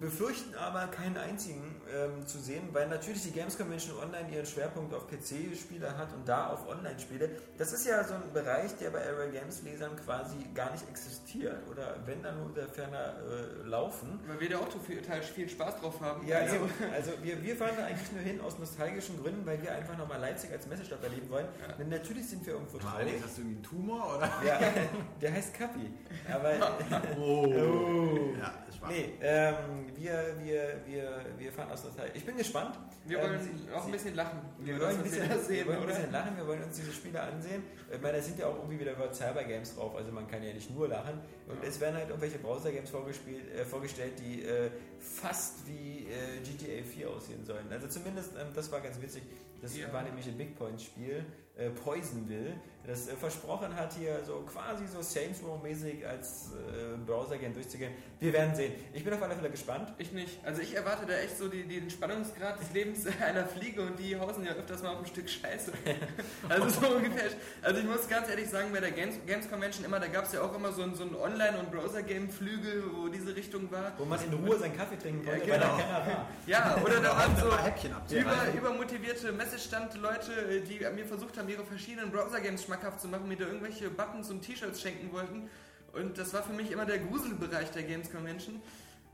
befürchten aber keinen einzigen ähm, zu sehen, weil natürlich die Games Convention Online ihren Schwerpunkt auf PC-Spiele hat und da auf Online-Spiele. Das ist ja so ein Bereich, der bei Area Games Lesern quasi gar nicht existiert oder wenn dann nur der ferner äh, laufen. Weil wir da auch total viel Spaß drauf haben. Ja, also, eben. also wir, wir fahren da eigentlich nur hin aus nostalgischen Gründen, weil wir einfach nochmal Leipzig als Messestadt erleben wollen. Denn natürlich sind wir irgendwo traurig. Alex, hast du irgendwie einen Tumor oder? Ja, der heißt Kappi. Aber Oh. Oh. Ja, schwach. Nee, ähm, wir, wir, wir, wir fahren aus Nostalgie. Ich bin gespannt. wir Ähm, wollen Sie- auch ein bisschen lachen. Wir wollen, das, wir bisschen, da wir sehen, wollen ein bisschen lachen, wir wollen uns diese Spiele ansehen. Ich meine, da sind ja auch irgendwie wieder Cyber Games drauf, also man kann ja nicht nur lachen. Und es werden halt irgendwelche Browser-Games vorgespielt, äh, vorgestellt, die äh, fast wie äh, GTA 4 aussehen sollen. Also zumindest, ähm, das war ganz witzig, das Ja. war nämlich ein Big Point-Spiel, äh, Poisonville, das äh, versprochen hat, hier so quasi so Saints Row-mäßig als äh, Browser-Game durchzugehen. Wir werden sehen. Ich bin auf alle Fälle gespannt. Ich nicht. Also ich erwarte da echt so die, den Spannungsgrad des Lebens einer Fliege und die hausen ja öfters mal auf ein Stück Scheiße. Also so ungefähr. Also ich muss ganz ehrlich sagen, bei der Games, Games Convention immer, da gab es ja auch immer so so ein Online- und Browser-Game-Flügel, wo diese Richtung war. Wo man in Ruhe seinen Kaffee trinken konnte, Ja, weil da genau. keiner war. Ja, oder da waren so über, übermotivierte Messestand-Leute, die mir versucht haben, ihre verschiedenen Browser-Games schmackhaft zu machen, mir da irgendwelche Buttons und T-Shirts schenken wollten. Und das war für mich immer der Gruselbereich der Games Convention.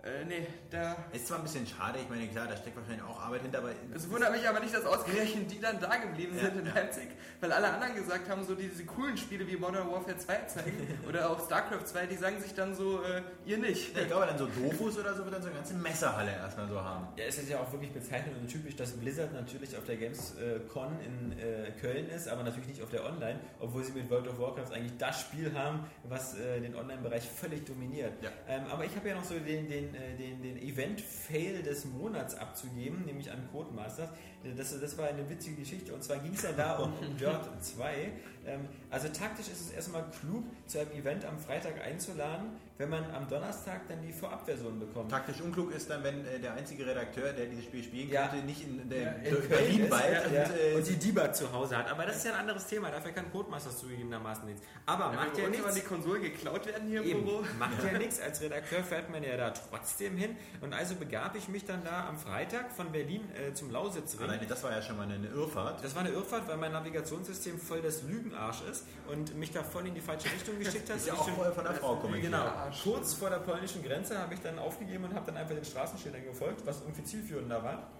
Äh, nee, da Ist zwar ein bisschen schade, ich meine, klar, da steckt wahrscheinlich auch Arbeit hinter, aber Es wundert mich aber nicht, dass ausgerechnet die dann da geblieben sind in Leipzig, weil alle anderen gesagt haben, so diese coolen Spiele wie Modern Warfare 2 zeigen oder auch StarCraft 2, die sagen sich dann so, äh, ihr nicht. ich glaube, dann so Dofus oder so wird dann so eine ganze Messerhalle erstmal so haben. Ja, es ist ja auch wirklich bezeichnend und typisch, dass Blizzard natürlich auf der Gamescon in äh, Köln ist, aber natürlich nicht auf der Online, obwohl sie mit World of Warcraft eigentlich das Spiel haben, was äh, den Online-Bereich völlig dominiert. Ja. Ähm, aber ich habe ja noch so den, den, äh, den, den Event-Fail des Monats abzugeben, nämlich an Codemasters. Das, das war eine witzige Geschichte und zwar ging es ja da um, um Dirt 2. Ähm, also taktisch ist es erstmal klug, zu einem Event am Freitag einzuladen, wenn man am Donnerstag dann die Vorabversion bekommt. Taktisch unklug ist dann, wenn äh, der einzige Redakteur, der dieses Spiel spielen Ja. könnte, nicht in, der Ja, in Berlin ist, weilt ja, und, ja. äh, und die Debug zu Hause hat. Aber das ist ja ein anderes Thema. Dafür kann Codemasters zugegebenermaßen nichts. Aber macht ja wenn die nichts. Konsolen geklaut werden hier im Eben, Büro. macht ja nichts. Als Redakteur fährt man ja da trotzdem hin. Und also begab ich mich dann da am Freitag von Berlin äh, zum Lausitzring. Alleine das war ja schon mal eine Irrfahrt. Das war eine Irrfahrt, weil mein Navigationssystem voll das Lügenarsch ist und mich da voll in die falsche Richtung geschickt hat. Ist ja Ich auch vorher von der Frau kommentiert. Genau. Kurz vor der polnischen Grenze habe ich dann aufgegeben und habe dann einfach den Straßenschildern gefolgt, was irgendwie zielführender war.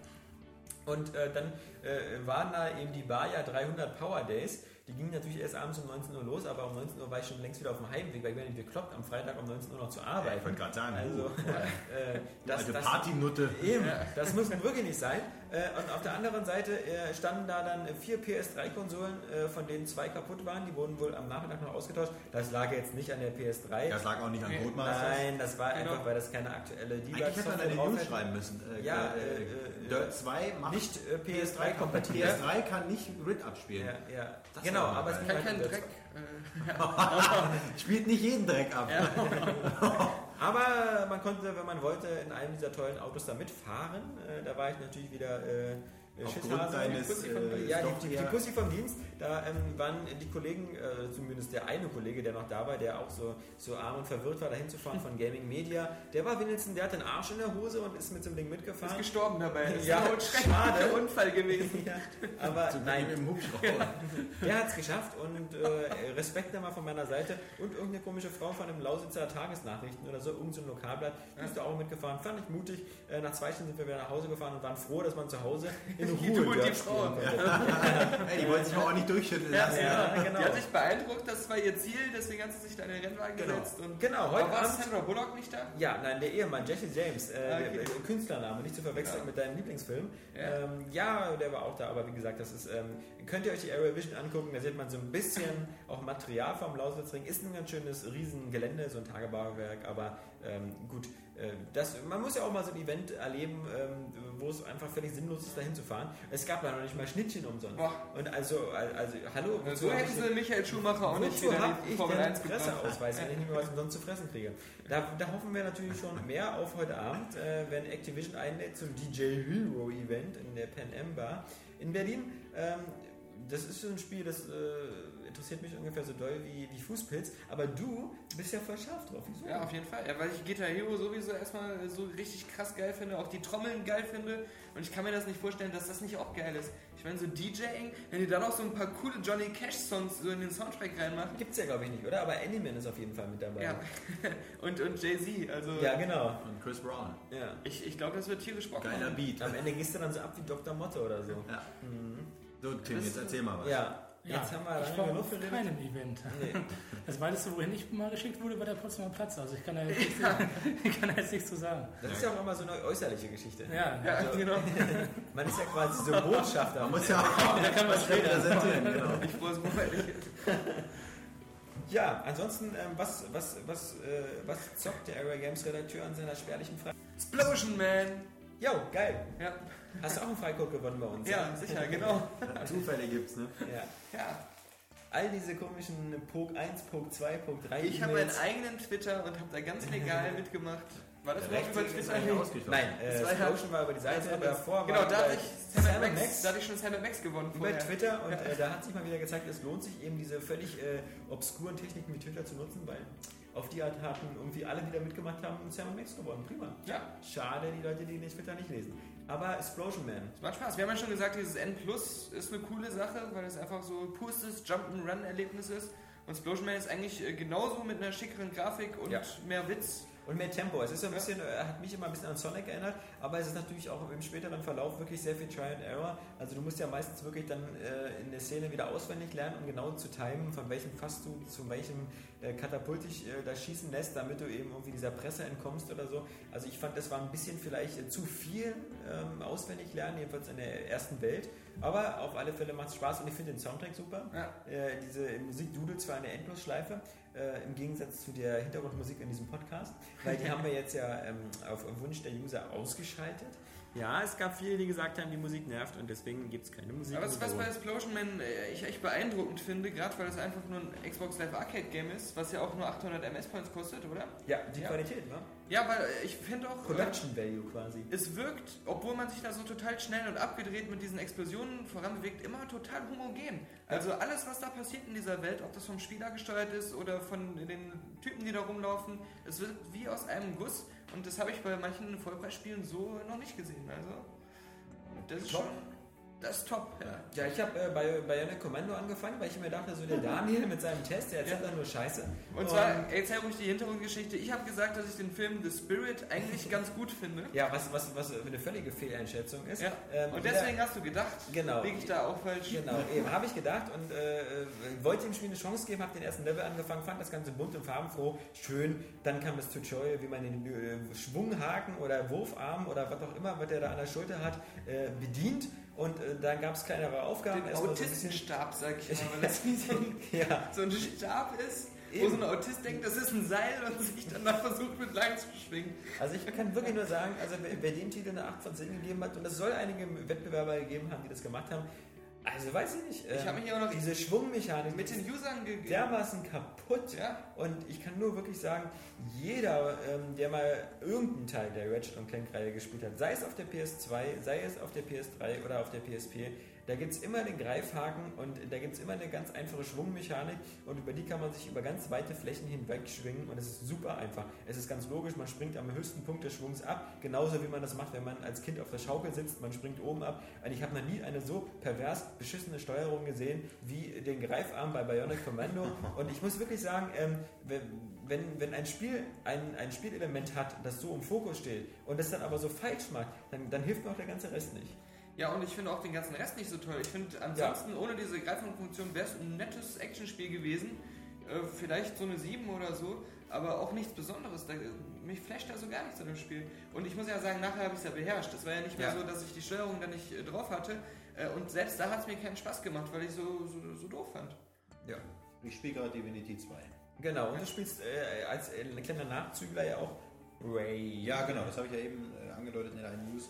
Und äh, dann äh, waren da eben die Baja 300 Power Days. Die gingen natürlich erst abends um 19 Uhr los, aber um 19 Uhr war ich schon längst wieder auf dem Heimweg, weil ich bin nicht bekloppt, am Freitag um 19 Uhr noch zu Ja, arbeiten. ich wollte gerade sagen, Also, äh, das, alte das, Partynutte. Eben, das muss wirklich nicht sein. Äh, Und auf der anderen Seite äh, standen da dann vier PS3-Konsolen, äh, von denen zwei kaputt waren. Die wurden wohl am Nachmittag noch ausgetauscht. Das lag jetzt nicht an der PS3. Das lag auch nicht an Nee. Codemasters. Nein, das war Genau. einfach, weil das keine aktuelle Eigentlich hätte man eine News schreiben müssen. Äh, Ja, äh, äh, Dirt 2 macht Nicht äh, PS3-kompatibel. PS3 kann nicht Grid abspielen. Ja, ja. Das Genau, aber es Kann halt kein um Dreck. Spielt nicht jeden Dreck ab. Aber man konnte, wenn man wollte, in einem dieser tollen Autos da mitfahren. Äh, da war ich natürlich wieder äh, Aufgrund deines, Die Pussy vom, äh, ja, doch die, die, die eher- Pussy vom Dienst. Da ähm, waren die Kollegen, äh, zumindest der eine Kollege, der noch da war, der auch so, so arm und verwirrt war, da hinzufahren von Gaming Media. Der war wenigstens, der hat den Arsch in der Hose und ist mit so einem Ding ist mitgefahren. gestorben dabei. Das ist Ja, ein schrecklicher schade. Unfall gewesen. Ja, aber nein, Im Hubschrauber. Der hat es geschafft und äh, Respekt nochmal von meiner Seite. Und irgendeine komische Frau von einem Lausitzer Tagesnachrichten oder so, irgendein so ein Lokalblatt, die ist da auch mitgefahren. Fand ich mutig. Äh, nach zwei Stunden sind wir wieder nach Hause gefahren und waren froh, dass man zu Hause in Die Ruhe tut die Dirt Frau. die wollen sich auch nicht durchschütteln Ja, lassen. Genau. Die hat sich beeindruckt, das war ihr Ziel, deswegen hat sie sich da in den Rennwagen Genau. gesetzt. Und Genau, heute war Abend. Sandra Bullock nicht da? Ja, nein, der Ehemann, Jesse James, äh, Ah, okay. der, der Künstlername, nicht zu verwechseln Ja. mit deinem Lieblingsfilm. Ja. Ähm, ja, der war auch da, aber wie gesagt, das ist, ähm, könnt ihr euch die Area Vision angucken, da sieht man so ein bisschen auch Material vom Lausitzring. Ist ein ganz schönes Riesengelände, so ein Tagebauwerk, aber ähm, gut, das, man muss ja auch mal so ein Event erleben, ähm, wo es einfach völlig sinnlos ist, dahin zu fahren. Es gab ja noch nicht mal Schnittchen umsonst. Boah. Und also, also hallo, So hab hätten sie Michael Schumacher auch nicht wieder die ich Formel denn 1 einen gebracht. Presseausweis, wenn ich nicht mehr was umsonst zu fressen kriege? Da, da hoffen wir natürlich schon mehr auf heute Abend, äh, wenn Activision einlädt zum DJ Hero Event in der Pan Am Bar in Berlin. Ähm, das ist so ein Spiel, das äh, interessiert mich ungefähr so doll wie, wie Fußpilz, aber du bist ja voll scharf drauf. Wieso? Ja, auf jeden Fall. Ja, weil ich Guitar Hero sowieso erstmal so richtig krass geil finde, auch die Trommeln geil finde. Und ich kann mir das nicht vorstellen, dass das nicht auch geil ist. Ich meine, so DJing, wenn die da noch so ein paar coole Johnny Cash-Songs so in den Soundtrack reinmachen. Gibt's ja glaube ich nicht, oder? Aber Animan ist auf jeden Fall mit dabei. Ja. und und Jay-Z, also Ja, genau. Und Chris Brown. Ja. ich, ich glaube, das wird tierisch Bock Geiler. Beat. Am Ende gehst du dann so ab wie Dr. Motto oder so. Ja. Mhm. So, Tim, jetzt erzähl mal was. Ja, Ja, jetzt haben wir ich lange war genug auf geredet. keinem Event. Nee. Das weiteste, wohin ich mal geschickt wurde, war der Potsdamer Platz. Also ich kann da jetzt, nichts, ich kann da jetzt nichts zu sagen. Das ist ja auch immer so eine äußerliche Geschichte. Ja, Ja, Also- genau. Man ist ja quasi so Botschafter. Man muss ja auch da kann man was repräsentieren, genau. Ich frohes Wochenende. Ja, ansonsten, ähm, was, was, was, äh, was zockt der Area Games Redakteur an seiner spärlichen Freizeit? Explosion Man! Jo, geil. Ja, Hast du auch einen Freicode gewonnen bei uns? ja sicher, genau. Zufälle gibt's, ne? Ja. Ja. All diese komischen Pog 1, Pog 2, Pog 3 Ich habe einen E-Mails. eigenen Twitter und habe da ganz legal mitgemacht. War das über Rechts ist Twitter? eigentlich. Nein, äh, Das war ja- Explosion war über die Seite, aber davor Genau, da hatte ich Sam Max, Max da hatte ich schon Sam Max gewonnen über vorher. Twitter und Ja. äh, da hat sich mal wieder gezeigt, es lohnt sich eben diese völlig äh, obskuren Techniken wie Twitter zu nutzen, weil auf die Art hatten irgendwie alle, die da mitgemacht haben, Sam Max gewonnen. Prima. Ja. Schade, die Leute, die nicht Twitter nicht lesen. Aber Explosion Man. Es macht Spaß. Wir haben ja schon gesagt, dieses N Plus ist eine coole Sache, weil es einfach so purstes Jump'n'Run-Erlebnis ist. Und Explosion Man ist eigentlich äh, genauso mit einer schickeren Grafik und Ja. mehr Witz. Und mehr Tempo. Es ist so ein bisschen, äh, hat mich immer ein bisschen an Sonic erinnert, aber es ist natürlich auch im späteren Verlauf wirklich sehr viel Try and Error. Also du musst ja meistens wirklich dann äh, in der Szene wieder auswendig lernen, um genau zu timen, von welchem Fass du zu welchem äh, Katapult dich äh, da schießen lässt, damit du eben irgendwie dieser Presse entkommst oder so. Also ich fand, das war ein bisschen vielleicht äh, zu viel ähm, auswendig lernen, jedenfalls in der ersten Welt. Aber auf alle Fälle macht es Spaß und ich finde den Soundtrack super. Ja. Äh, diese Musik dudelt zwar eine Endlosschleife, äh, im Gegensatz zu der Hintergrundmusik in diesem Podcast, weil die haben wir jetzt ja ähm, auf Wunsch der User ausgeschaltet. Ja, es gab viele, die gesagt haben, die Musik nervt und deswegen gibt es keine Musik. Aber das, was bei. Explosion Man äh, ich echt beeindruckend finde, gerade weil es einfach nur ein Xbox Live Arcade Game ist, was ja auch nur 800 MS Points kostet, oder? Ja, die Ja. Qualität, ne? Ja, weil äh, ich finde auch, äh, Production Value quasi. es wirkt, obwohl man sich da so total schnell und abgedreht mit diesen Explosionen voranbewegt, immer total homogen. Also alles, was da passiert in dieser Welt, ob das vom Spieler gesteuert ist oder von den Typen, die da rumlaufen, es wirkt wie aus einem Guss und das habe ich bei manchen Vollpreisspielen so noch nicht gesehen. Also das ist Top. schon, das ist top. Ja. Ja, ich habe äh, bei Bionic Commando angefangen, weil ich mir dachte, so der Daniel mit seinem Test, der erzählt Ja. dann nur Scheiße. Und zwar, erzähl ruhig die Hintergrundgeschichte. Ich habe gesagt, dass ich den Film The Spirit eigentlich ganz gut finde. Ja, was, was, was eine völlige Fehleinschätzung ist. Ja. Ähm, Und deswegen hast du gedacht, Genau. liege ich da auch falsch. Genau, eben habe ich gedacht und äh, äh, wollte dem Spiel eine Chance geben, habe den ersten Level angefangen, fand das Ganze bunt und farbenfroh, schön. Dann kam das Tutorial, wie man den äh, Schwunghaken oder Wurfarm oder was auch immer, was der da an der Schulter hat, äh, bedient. Und äh, dann gab es kleinere Aufgaben. Den erstmal so Autistenstab, sag ich mal, weil das wie so ein, Ja, so ein Stab ist, wo Eben. so ein Autist denkt, das ist ein Seil und sich dann da versucht mit lang zu schwingen. also ich kann wirklich nur sagen, also wer, wer dem Titel eine 8 von 10 gegeben hat, und es soll einige Wettbewerber gegeben haben, die das gemacht haben, also weiß ich nicht. Ich ähm, habe mich auch noch diese Schwungmechanik mit den Usern ge ge- dermaßen kaputt. Ja. Und ich kann nur wirklich sagen, jeder, ähm, der mal irgendeinen Teil der Ratchet Clank-Reihe gespielt hat, sei es auf der PS2, sei es auf der PS3 oder auf der PSP, da gibt es immer den Greifhaken und da gibt es immer eine ganz einfache Schwungmechanik und über die kann man sich über ganz weite Flächen hinweg schwingen und es ist super einfach. Es ist ganz logisch, man springt am höchsten Punkt des Schwungs ab, genauso wie man das macht, wenn man als Kind auf der Schaukel sitzt, man springt oben ab. Und ich habe noch nie eine so pervers beschissene Steuerung gesehen wie den Greifarm bei Bionic Commando und ich muss wirklich sagen, ähm, wenn, wenn, ein Spiel ein, ein Spielelement hat, das so im Fokus steht und das dann aber so falsch macht, dann, dann hilft mir auch der ganze Rest nicht. Ja, und ich finde auch den ganzen Rest nicht so toll. Ich finde, ansonsten ohne diese Greiffunktion wäre es ein nettes Actionspiel gewesen. Äh, vielleicht so eine 7 oder so, aber auch nichts Besonderes. Da, mich flasht da so gar nichts an dem Spiel. Und ich muss ja sagen, nachher habe ich es ja beherrscht. Es war ja nicht mehr Ja. so, dass ich die Steuerung da nicht äh, drauf hatte. Äh, und selbst da hat es mir keinen Spaß gemacht, weil ich so, so, so doof fand. Ja. Ich spiele gerade Divinity 2. Genau, und du spielst äh, als äh, kleiner Nachzügler ja auch Ray. Ja, genau, das habe ich ja eben äh, angedeutet in der News.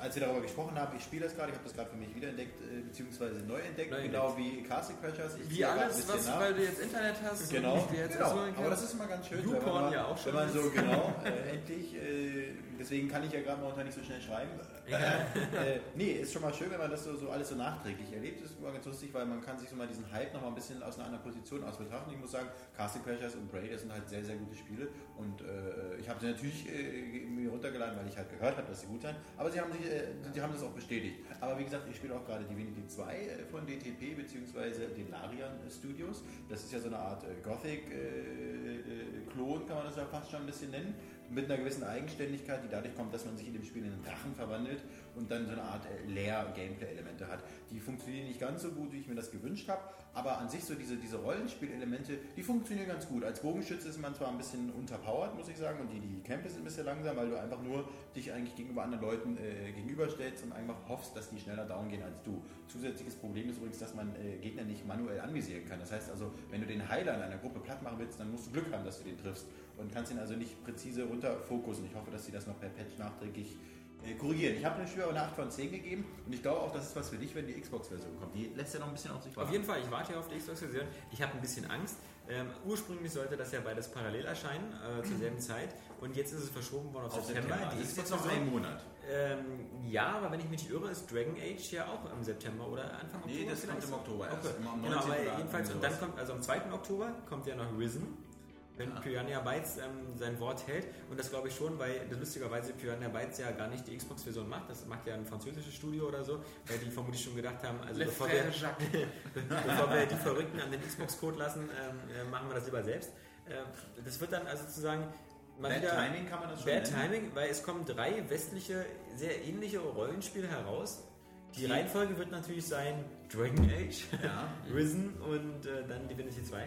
Als wir darüber gesprochen haben, ich spiele das gerade, ich habe das gerade für mich wiederentdeckt, äh, beziehungsweise neu entdeckt, Neu genau wie Castle Crashers. Ich Wie alles, was, nach. weil du jetzt Internet hast Genau, genau. aber das ist immer ganz schön, wenn man, ja auch schon wenn man so genau, äh, endlich, äh, deswegen kann ich ja gerade momentan nicht so schnell schreiben. äh, nee, ist schon mal schön, wenn man das so, so alles so nachträglich erlebt. Das ist immer ganz lustig, weil man kann sich so mal diesen Hype noch mal ein bisschen aus einer anderen Position aus betrachten. Ich muss sagen, Castle Crashers und Braid, das sind halt sehr, sehr gute Spiele und äh, ich habe sie natürlich äh, mir runtergeladen, weil ich halt gehört habe, dass sie gut sind, aber sie haben, sich, äh, sie haben das auch bestätigt. Aber wie gesagt, ich spiele auch gerade Divinity 2 äh, von DTP bzw. den Larian Studios. Das ist ja so eine Art äh, Gothic-Klon, kann man das ja fast schon ein bisschen nennen, mit einer gewissen Eigenständigkeit, die dadurch kommt, dass man sich in dem Spiel in einen Drachen verwandelt und dann so eine Art äh, Leer-Gameplay-Elemente hat. Die funktionieren nicht ganz so gut, wie ich mir das gewünscht habe, aber an sich so diese, diese Rollenspielelemente, die funktionieren ganz gut. Als Bogenschütze ist man zwar ein bisschen unterpowered, muss ich sagen, und die, die Kämpfe sind ein bisschen langsam, weil du einfach nur dich eigentlich gegenüber anderen Leuten äh, gegenüberstellst und einfach hoffst, dass die schneller down gehen als du. Zusätzliches Problem ist übrigens, dass man äh, Gegner nicht manuell anvisieren kann. Das heißt also, wenn du den Heiler in einer Gruppe platt machen willst, dann musst du Glück haben, dass du den triffst und kannst ihn also nicht präzise runterfokussen. Ich hoffe, dass sie das noch per Patch nachträglich äh, korrigieren. Ich habe eine Schwere eine 8 von 10 gegeben und ich glaube auch, das ist was für dich, wenn die Xbox-Version kommt. Die lässt ja noch ein bisschen auf sich warten. Auf jeden Fall, ich warte ja auf die Xbox-Version. Ich habe ein bisschen Angst. Ähm, ursprünglich sollte das ja beides parallel erscheinen, äh, zur selben Zeit. Und jetzt ist es verschoben worden auf, auf September. September. Die Das ist jetzt noch ein Monat. Ähm, ja, aber wenn ich mich nicht irre, ist Dragon Age ja auch im September oder Anfang Oktober. Nee, das kommt im Oktober erst. Okay. Immer am Genau, 19. aber oder jedenfalls, und dann kommt, also am 2. Oktober kommt ja noch Risen, wenn Ja. Piranha Bytes ähm, sein Wort hält. Und das glaube ich schon, weil das lustigerweise Piranha Bytes ja gar nicht die Xbox-Version macht. Das macht ja ein französisches Studio oder so, weil die vermutlich schon gedacht haben, also bevor wir, bevor wir die Verrückten an den Xbox-Code lassen, ähm, äh, machen wir das lieber selbst. Äh, das wird dann also sozusagen mal Bad wieder... Timing kann man das schon Bad nennen. Timing, weil es kommen drei westliche, sehr ähnliche Rollenspiele heraus. Die Die- Reihenfolge wird natürlich sein Dragon Age, Ja, Risen und äh, dann Divinity 2.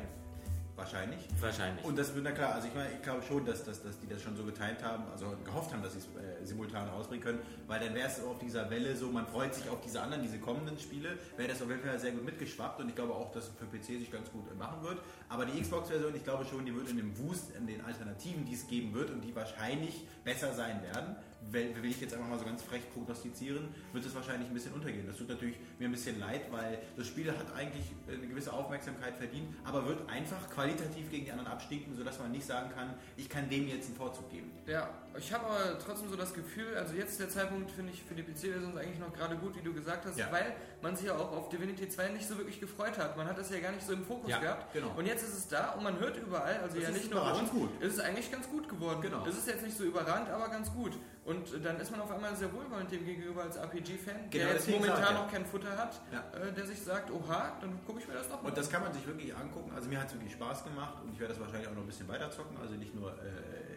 wahrscheinlich. Wahrscheinlich. Und das wird na klar, also ich meine, ich glaube schon, dass, dass, dass die das schon so getimt haben, also gehofft haben, dass sie es äh, simultan rausbringen können, weil dann wäre es auf dieser Welle so, man freut sich auf diese anderen, diese kommenden Spiele, wäre das auf jeden Fall sehr gut mitgeschwappt und ich glaube auch, dass es für PC sich ganz gut äh, machen wird. Aber die Xbox-Version, ich glaube schon, die wird in dem Wust, in den Alternativen, die es geben wird und die wahrscheinlich besser sein werden, will, ich jetzt einfach mal so ganz frech prognostizieren, wird es wahrscheinlich ein bisschen untergehen. Das tut natürlich mir ein bisschen leid, weil das Spiel hat eigentlich eine gewisse Aufmerksamkeit verdient, aber wird einfach qualitativ gegen die anderen abstinken, sodass man nicht sagen kann, ich kann dem jetzt einen Vorzug geben. Ja, ich habe aber trotzdem so das Gefühl, also jetzt der Zeitpunkt finde ich für die PC-Version eigentlich noch gerade gut, wie du gesagt hast, Ja. weil man sich ja auch auf Divinity 2 nicht so wirklich gefreut hat. Man hat das ja gar nicht so im Fokus Ja, gehabt. genau. Und jetzt ist es da und man hört überall, also Das ja ist nicht nur bei uns, gut. ist es eigentlich ganz gut geworden. Genau. Es ist jetzt nicht so überrannt, aber ganz gut. Und dann ist man auf einmal sehr wohlwollend dem gegenüber als RPG-Fan, Genau, der jetzt momentan sag ich ja. noch kein Futter hat, äh, der sich sagt, oha, dann gucke ich mir das noch mal Und das kann man sich wirklich angucken. Also mir hat es wirklich Spaß gemacht und ich werde das wahrscheinlich auch noch ein bisschen weiter zocken. Also nicht nur äh,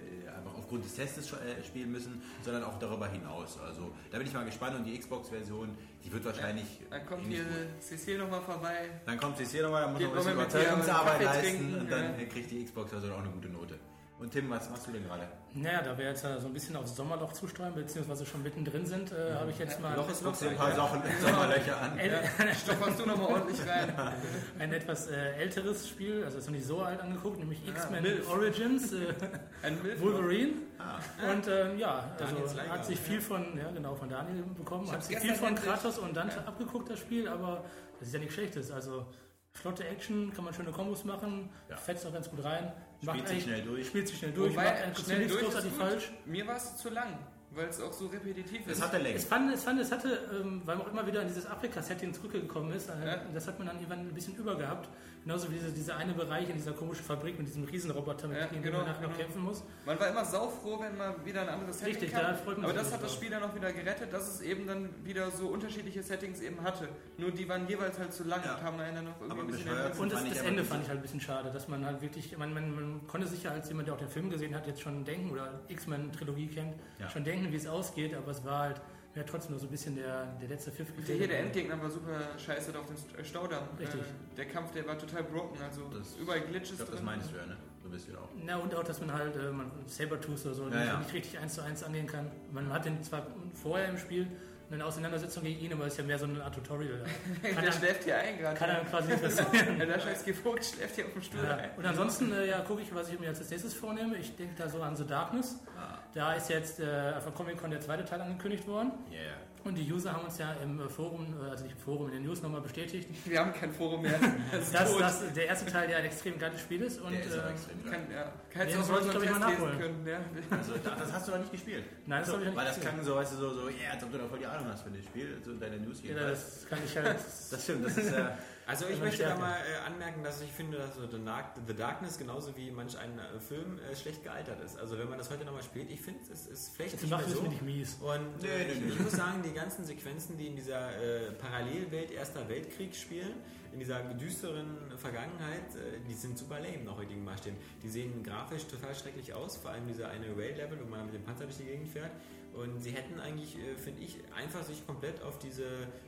aufgrund des Testes äh, spielen müssen, sondern auch darüber hinaus. Also da bin ich mal gespannt und die Xbox-Version, die wird wahrscheinlich. Dann kommt hier. Cecil nochmal vorbei. Dann kommt hier nochmal, da muss noch ein bisschen Überzeugungsarbeit leisten trinken, und dann ja. kriegt die Xbox-Version auch eine gute Note. Und Tim, was machst du denn gerade? Naja, da wir jetzt ja so ein bisschen aufs Sommerloch zusteuern, beziehungsweise schon mittendrin sind, äh, habe ich jetzt mal Loch ist Loch. Ein paar Sachen Sommerlöcher an. ein, Stopferst du nochmal ordentlich rein. ein etwas äh, älteres Spiel, also ist noch nicht so alt angeguckt, nämlich X-Men Milf. Origins, äh, Wolverine. Ah. Und ähm, ja, also hat sich viel von, ja genau, von Daniel bekommen, hat sich viel von Kratos und Dante abgeguckt, das Spiel, aber das ist ja nichts Schlechtes. Also flotte Action, kann man schöne Kombos machen, Ja. fetzt auch ganz gut rein. Spielt sich schnell durch. Spielt sich schnell durch, Wobei, schnell durch ist gut. falsch. Mir war es zu lang, weil es auch so repetitiv Es ist. hat der Länge. Es fand, es fand, es hatte, ähm, weil man auch immer wieder in dieses Afrika-Setting zurückgekommen ist, äh, Ja. das hat man dann irgendwann ein bisschen übergehabt. Genauso wie diese, dieser eine Bereich in dieser komischen Fabrik mit diesem Riesenroboter, mit Ja, dem genau, man nachher noch genau. kämpfen muss. Man war immer saufroh, wenn man wieder ein anderes Setting Richtig, kam. da freut man Aber das hat das. Spiel dann auch wieder gerettet, dass es eben dann wieder so unterschiedliche Settings eben hatte. Nur die waren jeweils halt zu lang Ja. und haben Ende noch irgendwie Aber ein bisschen... bescheuert. Und das, das Ende fand ich halt ein bisschen schade, dass man halt wirklich, man, man, man konnte sich ja als jemand, der auch den Film gesehen hat, jetzt schon denken oder X-Men-Trilogie kennt, Ja. schon denken, wie es ausgeht, aber es war halt ja, trotzdem nur so ein bisschen der, der letzte Pfiff. Der hier, der Endgegner war super scheiße da auf dem St- Staudamm. Richtig. Äh, der Kampf, der war total broken, also Das- überall Ich Glitches glaube, das drin. meinst du ja, ne? So bist du ja auch. Na und auch, dass man halt äh, man Sabertooth oder so Ja, ja. nicht richtig eins zu eins angehen kann. Man hat den zwar vorher im Spiel eine Auseinandersetzung gegen ihn, aber es ist ja mehr so eine Art Tutorial. Der Kann, er, schläft hier ein gerade. kann er quasi interessieren. Der scheiß Gevogt schläft hier auf dem Stuhl Ja. ein. Und ansonsten äh, ja, gucke ich, was ich mir als nächstes vornehme. Ich denke da so an The Darkness. Da ist jetzt äh, von Comic Con der zweite Teil angekündigt worden. Yeah. Und die User haben uns ja im äh, Forum, äh, also nicht im Forum, in den News nochmal bestätigt, Wir haben kein Forum mehr. Das ist dass das der erste Teil ja ein extrem geiles Spiel ist. Und, Der ist auch äh, extrem geil. Kann, ja. Kannst du das auch ich, mal nachholen. können. Ja. Also, das hast du noch nicht gespielt. Nein, das so, habe ich noch Weil nicht das gesehen. klang so, weißt du, so, so, ja, als ob du da voll die Ahnung hast von dem Spiel, so in deiner News ja, das kann ich halt. Das stimmt, das ist ja. Also ich Immer möchte da mal äh, anmerken, dass ich finde, dass so The, Dark, The Darkness genauso wie manch ein äh, Film äh, schlecht gealtert ist. Also wenn man das heute nochmal spielt, ich finde, es ist vielleicht Jetzt nicht mehr macht es so. nicht mies. Und Nee, äh, nee, ich, muss sagen, die ganzen Sequenzen, die in dieser äh, Parallelwelt Erster Weltkrieg spielen, in dieser düsteren Vergangenheit, äh, die sind super lame nach heutigen Maßstäben. Die sehen grafisch total schrecklich aus, vor allem dieser eine Rail-Level, wo man mit dem Panzer durch die Gegend fährt. Und sie hätten eigentlich, äh, finde ich, einfach sich komplett auf diese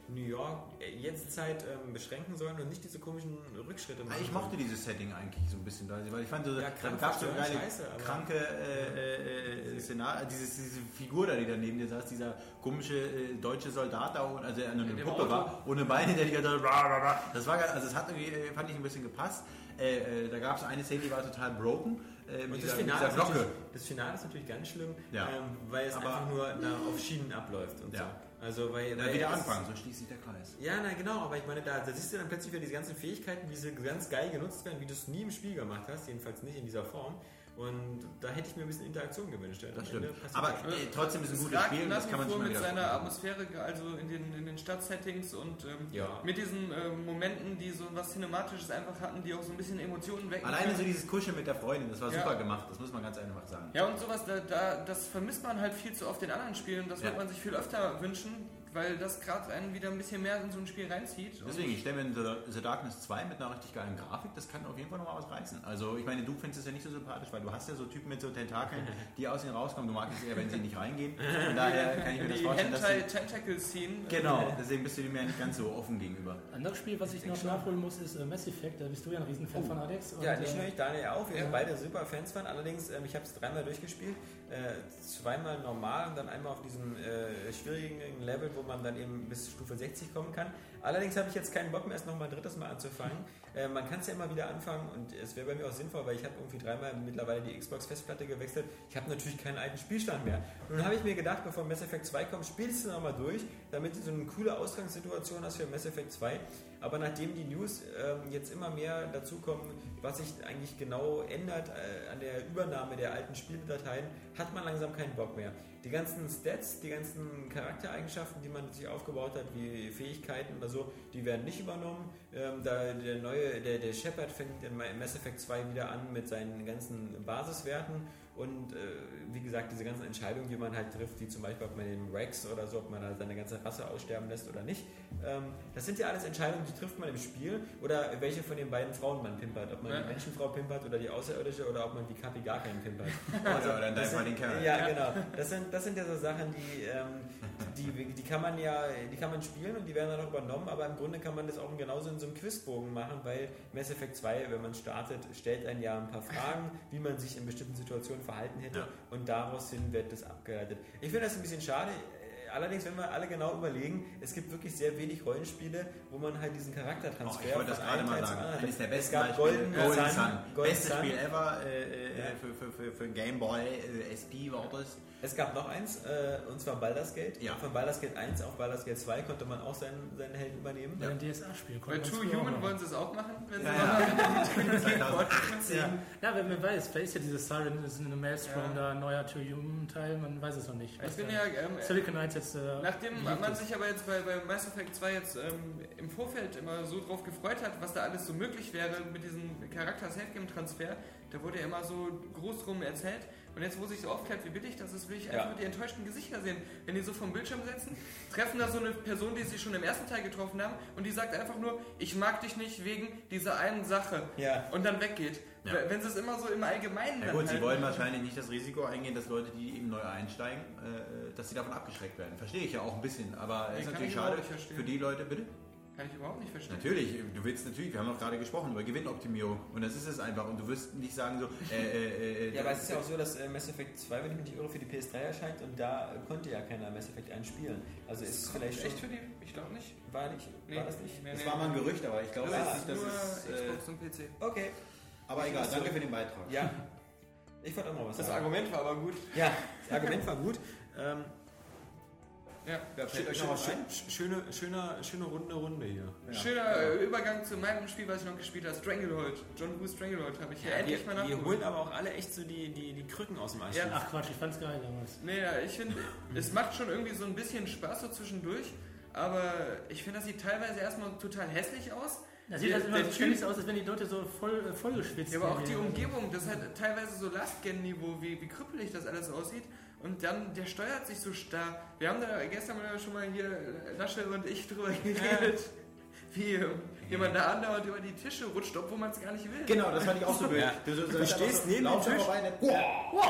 New York äh, Jetztzeit ähm, beschränken sollen und nicht diese komischen Rückschritte machen. Ich mochte dieses Setting eigentlich so ein bisschen, weil ich fand, so, Ja, da gab es so geile, scheiße, kranke äh, äh, äh, Szenar dieses, diese Figur da, die da neben dir saß, dieser komische äh, deutsche Soldat da, und- also der eine dem Puppe war, ohne Beine, der die ganze Zeit, das war also das hat irgendwie, äh, fand ich ein bisschen gepasst. Äh, äh, da gab es eine Szene, die war total broken, äh, Und dieser, das mit Finale, dieser ist Glocke. natürlich, das Finale ist natürlich ganz schlimm, Ja. ähm, weil es Aber- einfach nur na, auf Schienen abläuft und Ja. so. Also weil, weil wieder anfangen, so schließt sich der Kreis. Ja, na genau, aber ich meine, da, da siehst du dann plötzlich wieder diese ganzen Fähigkeiten, wie sie ganz geil genutzt werden, wie du es nie im Spiel gemacht hast, jedenfalls nicht in dieser Form. Und da hätte ich mir ein bisschen Interaktion gewünscht. Am Das Ende stimmt. passiert Aber äh, trotzdem ist es ein Es gutes Spiel und das kann man vor mit seiner. Atmosphäre, also in den, in den Stadtsettings und ähm, Ja. mit diesen ähm, Momenten, die so was Cinematisches einfach hatten, die auch so ein bisschen Emotionen wecken. Alleine so können. dieses Kuscheln mit der Freundin, das war Ja. super gemacht, das muss man ganz einfach sagen. Ja, und sowas, da, da, das vermisst man halt viel zu oft in anderen Spielen. Das Ja. würde man sich viel öfter wünschen, weil das gerade einen wieder ein bisschen mehr in so ein Spiel reinzieht. Deswegen, ich stelle mir The, The Darkness 2 mit einer richtig geilen Grafik, das kann auf jeden Fall nochmal was reißen. Also ich meine, du findest es ja nicht so sympathisch, weil du hast ja so Typen mit so Tentakeln, die aus ihnen rauskommen. Du magst es eher, wenn sie nicht reingehen. Von daher kann ich mir das vorstellen, dass sie... Hentai-Tentacle-Scene. Genau, deswegen bist du mir nicht ganz so offen gegenüber. Anderes Spiel, was ich noch nachholen muss, ist äh, Mass Effect. Da bist du ja ein Riesenfan von Alex. Und, Ja, nicht nur äh, ich, Daniel auch. Wir ja. sind beide super Fans von. Allerdings, ähm, ich habe es dreimal durchgespielt. Äh, zweimal normal und dann einmal auf diesem äh, schwierigen Level, wo man dann eben bis Stufe 60 kommen kann. Allerdings habe ich jetzt keinen Bock mehr, es nochmal ein drittes Mal anzufangen. Äh, man kann es ja immer wieder anfangen und es wäre bei mir auch sinnvoll, weil ich habe irgendwie dreimal mittlerweile die Xbox-Festplatte gewechselt. Ich habe natürlich keinen alten Spielstand mehr. Nun habe ich mir gedacht, bevor Mass Effect 2 kommt, spielst du nochmal durch, damit du so eine coole Ausgangssituation hast für Mass Effect 2. Aber nachdem die News ähm, jetzt immer mehr dazukommen, was sich eigentlich genau ändert äh, an der Übernahme der alten Spieldateien, hat man langsam keinen Bock mehr. Die ganzen Stats, die ganzen Charaktereigenschaften, die man sich aufgebaut hat, wie Fähigkeiten oder so, die werden nicht übernommen. Ähm, da der neue, der, der Shepard fängt in Mass Effect 2 wieder an mit seinen ganzen Basiswerten und äh, wie gesagt, diese ganzen Entscheidungen, die man halt trifft, wie zum Beispiel, ob man den Rex oder so, ob man halt seine ganze Rasse aussterben lässt oder nicht, ähm, das sind ja alles Entscheidungen, die trifft man im Spiel oder welche von den beiden Frauen man pimpert, ob man Ja. die Menschenfrau pimpert oder die Außerirdische oder ob man wie Kapi gar keinen pimpert. Oder, oder in deinem Das sind, den Kerl. ja, genau. Das sind, das sind ja so Sachen, die, ähm, die, die kann man ja, die kann man spielen und die werden dann auch übernommen, aber im Grunde kann man das auch genauso in so einem Quizbogen machen, weil Mass Effect 2, wenn man startet, stellt einen ja ein paar Fragen, wie man sich in bestimmten Situationen verhalten hätte Ja. und daraus hin wird das abgeleitet. Ich finde das ein bisschen schade. Allerdings, wenn wir alle genau überlegen, es gibt wirklich sehr wenig Rollenspiele, wo man halt diesen Charaktertransfer Oh, ich wollte das gerade mal sagen. Eines der Es besten gab Beispiele. Golden, Golden Sun, Sun. Golden Bestes Sun. Spiel ever äh, äh, Ja. für, für, für, für Game Boy äh, SP war das. Es gab noch eins, äh, und zwar Baldur's Gate. Ja. Von Baldur's Gate 1 auf Baldur's Gate 2 konnte man auch seinen, seinen Helden übernehmen. Bei den DSA-Spielen. Bei True Human wollen sie es auch machen, wenn sie Ja, noch ja. 2018. Ja. ja, wer man weiß, vielleicht ist ja dieses Siren ist in einem Maelstrom Ja. da ein neuer True Human Teil, man weiß es noch nicht. Ich bin ja, ähm, Silicon Knights jetzt. Äh, Nachdem man sich aber jetzt bei, bei Mass Effect 2 jetzt ähm, im Vorfeld immer so drauf gefreut hat, was da alles so möglich wäre mit diesem Charakter-Safe-Game-Transfer, da wurde ja immer so groß drum erzählt. Und jetzt, wo sich so aufklärt, wie billig das ist, will ich einfach Ja. die enttäuschten Gesichter sehen. Wenn die so vom Bildschirm sitzen, treffen da so eine Person, die sie schon im ersten Teil getroffen haben, und die sagt einfach nur, ich mag dich nicht wegen dieser einen Sache. Ja. Und dann weggeht. Ja. Wenn sie es immer so im Allgemeinen Ja gut, sie halt- wollen wahrscheinlich nicht das Risiko eingehen, dass Leute, die eben neu einsteigen, äh, dass sie davon abgeschreckt werden. Verstehe ich ja auch ein bisschen, aber es Nee, ist natürlich schade für die Leute, bitte. Kann ich überhaupt nicht verstehen. Natürlich, du willst natürlich, wir haben auch gerade gesprochen über Gewinnoptimierung und das ist es einfach und du wirst nicht sagen so, äh, äh, äh, Ja, aber es ist ja auch so, dass äh, Mass Effect 2, wenn ich mich nicht irre, für die PS3 erscheint und da konnte ja keiner Mass Effect 1 spielen. Also ist es vielleicht schon... Echt für die? Ich glaube nicht. War, nicht, war das nicht? Nee, das nee. war mal ein Gerücht, aber ich glaube, Das das ist ist, das nur ist äh, Xbox und PC. Okay. Aber egal, danke für den Beitrag. Ja. Ich wollte auch noch was Das sagen. Argument war aber gut. Ja, das Argument war gut. Ähm, Ja. Ja, fällt schö- euch noch was schö- ein? schö- schöne, schöner, schöne runde Runde hier. Ja. Schöner äh, Übergang zu meinem Spiel, was ich noch gespielt habe. Stranglehold. John Woo Stranglehold habe ich hier endlich wir, mal wir nachgeholt. holen aber auch alle echt so die, die, die Krücken aus dem Archiv. Ja. Ach Quatsch, ich fand's geil damals. Nee, ja, ich finde, es macht schon irgendwie so ein bisschen Spaß so zwischendurch, aber ich finde, das sieht teilweise erstmal total hässlich aus. Das sieht Der- halt immer so so aus, als wenn die Leute so voll, äh, voll geschwitzt Ja, aber auch die wären. Umgebung, das hat teilweise so Last-Gen-Niveau, wie, wie krüppelig das alles aussieht. Und dann, der steuert sich so starr. Wir haben da gestern schon mal hier, äh, Lasche und ich, drüber geredet, wie äh, jemand da andauernd über die Tische rutscht, obwohl man es gar nicht will. Genau, das fand ich auch so blöd. Ja. Du, du, Du stehst neben dem Tisch. vorbei, dann, wow,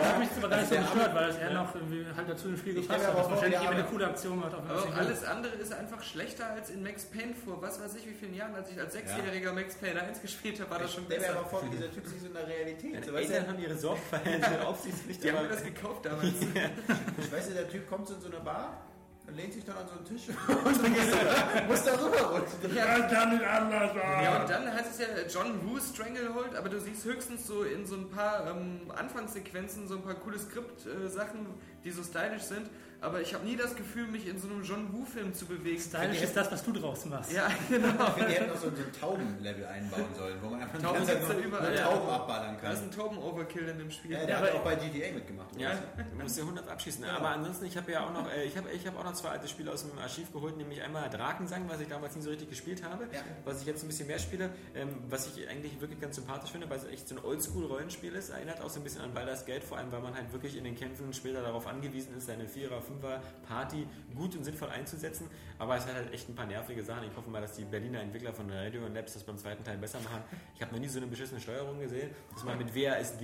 Da hat mich aber gar nicht so Der gestört, weil das eher noch halt dazu im Spiel gepasst hat. Das vor, wahrscheinlich der eben eine coole Aktion man Aber nicht alles andere ist einfach schlechter als in Max Payne vor was weiß ich wie vielen Jahren, als ich als Sechsjähriger Max Payne 1 gespielt habe, war das schon Stell mir besser. aber vor, wie dieser Typ sich so in der Realität. So, weißt Eltern du, haben ihre Sorgfalt Aufsichtspflicht, Die haben mir das gekauft damals. ich weiß, der Typ kommt so in so eine Bar, lehnt sich dann an so einen Tisch und dann gehst du da, rüberrutschen. Ja, kann nicht anders sein. Ja, und dann heißt es ja John Woo Stranglehold, aber du siehst höchstens so in so ein paar ähm, Anfangssequenzen so ein paar coole Skript-Sachen, die so stylisch sind, aber ich habe nie das Gefühl, mich in so einem John Woo-Film zu bewegen. Stylisch ist das, was du draus machst. Ja, genau. Ich finde, die hätten noch so, ein Taubenlevel einbauen sollen, wo man einfach die Tauben ganze Zeit nur, ja überall, nur ja. Tauben abballern Da ist kann. ein Tauben-Overkill in dem Spiel. Ja, Ja, der hat ja auch bei GTA mitgemacht. Ja, du musst ja 100 abschießen. Genau. Aber ansonsten, ich habe ja auch noch, äh, ich habe ich hab auch noch zwei alte Spiele aus dem Archiv geholt, nämlich einmal Drakensang, was ich damals nie so richtig gespielt habe, Ja. was ich jetzt ein bisschen mehr spiele, ähm, was ich eigentlich wirklich ganz sympathisch finde, weil es echt so ein Oldschool-Rollenspiel ist. Erinnert auch so ein bisschen an Baldur's Gate, vor allem weil man halt wirklich in den Kämpfen später darauf angewiesen ist, seine Vierer-, Fünfer-Party gut und sinnvoll einzusetzen. Aber es hat halt echt ein paar nervige Sachen. Ich hoffe mal, dass die Berliner Entwickler von Radio und Labs das beim zweiten Teil besser machen. Ich habe noch nie so eine beschissene Steuerung gesehen, dass man mit WASD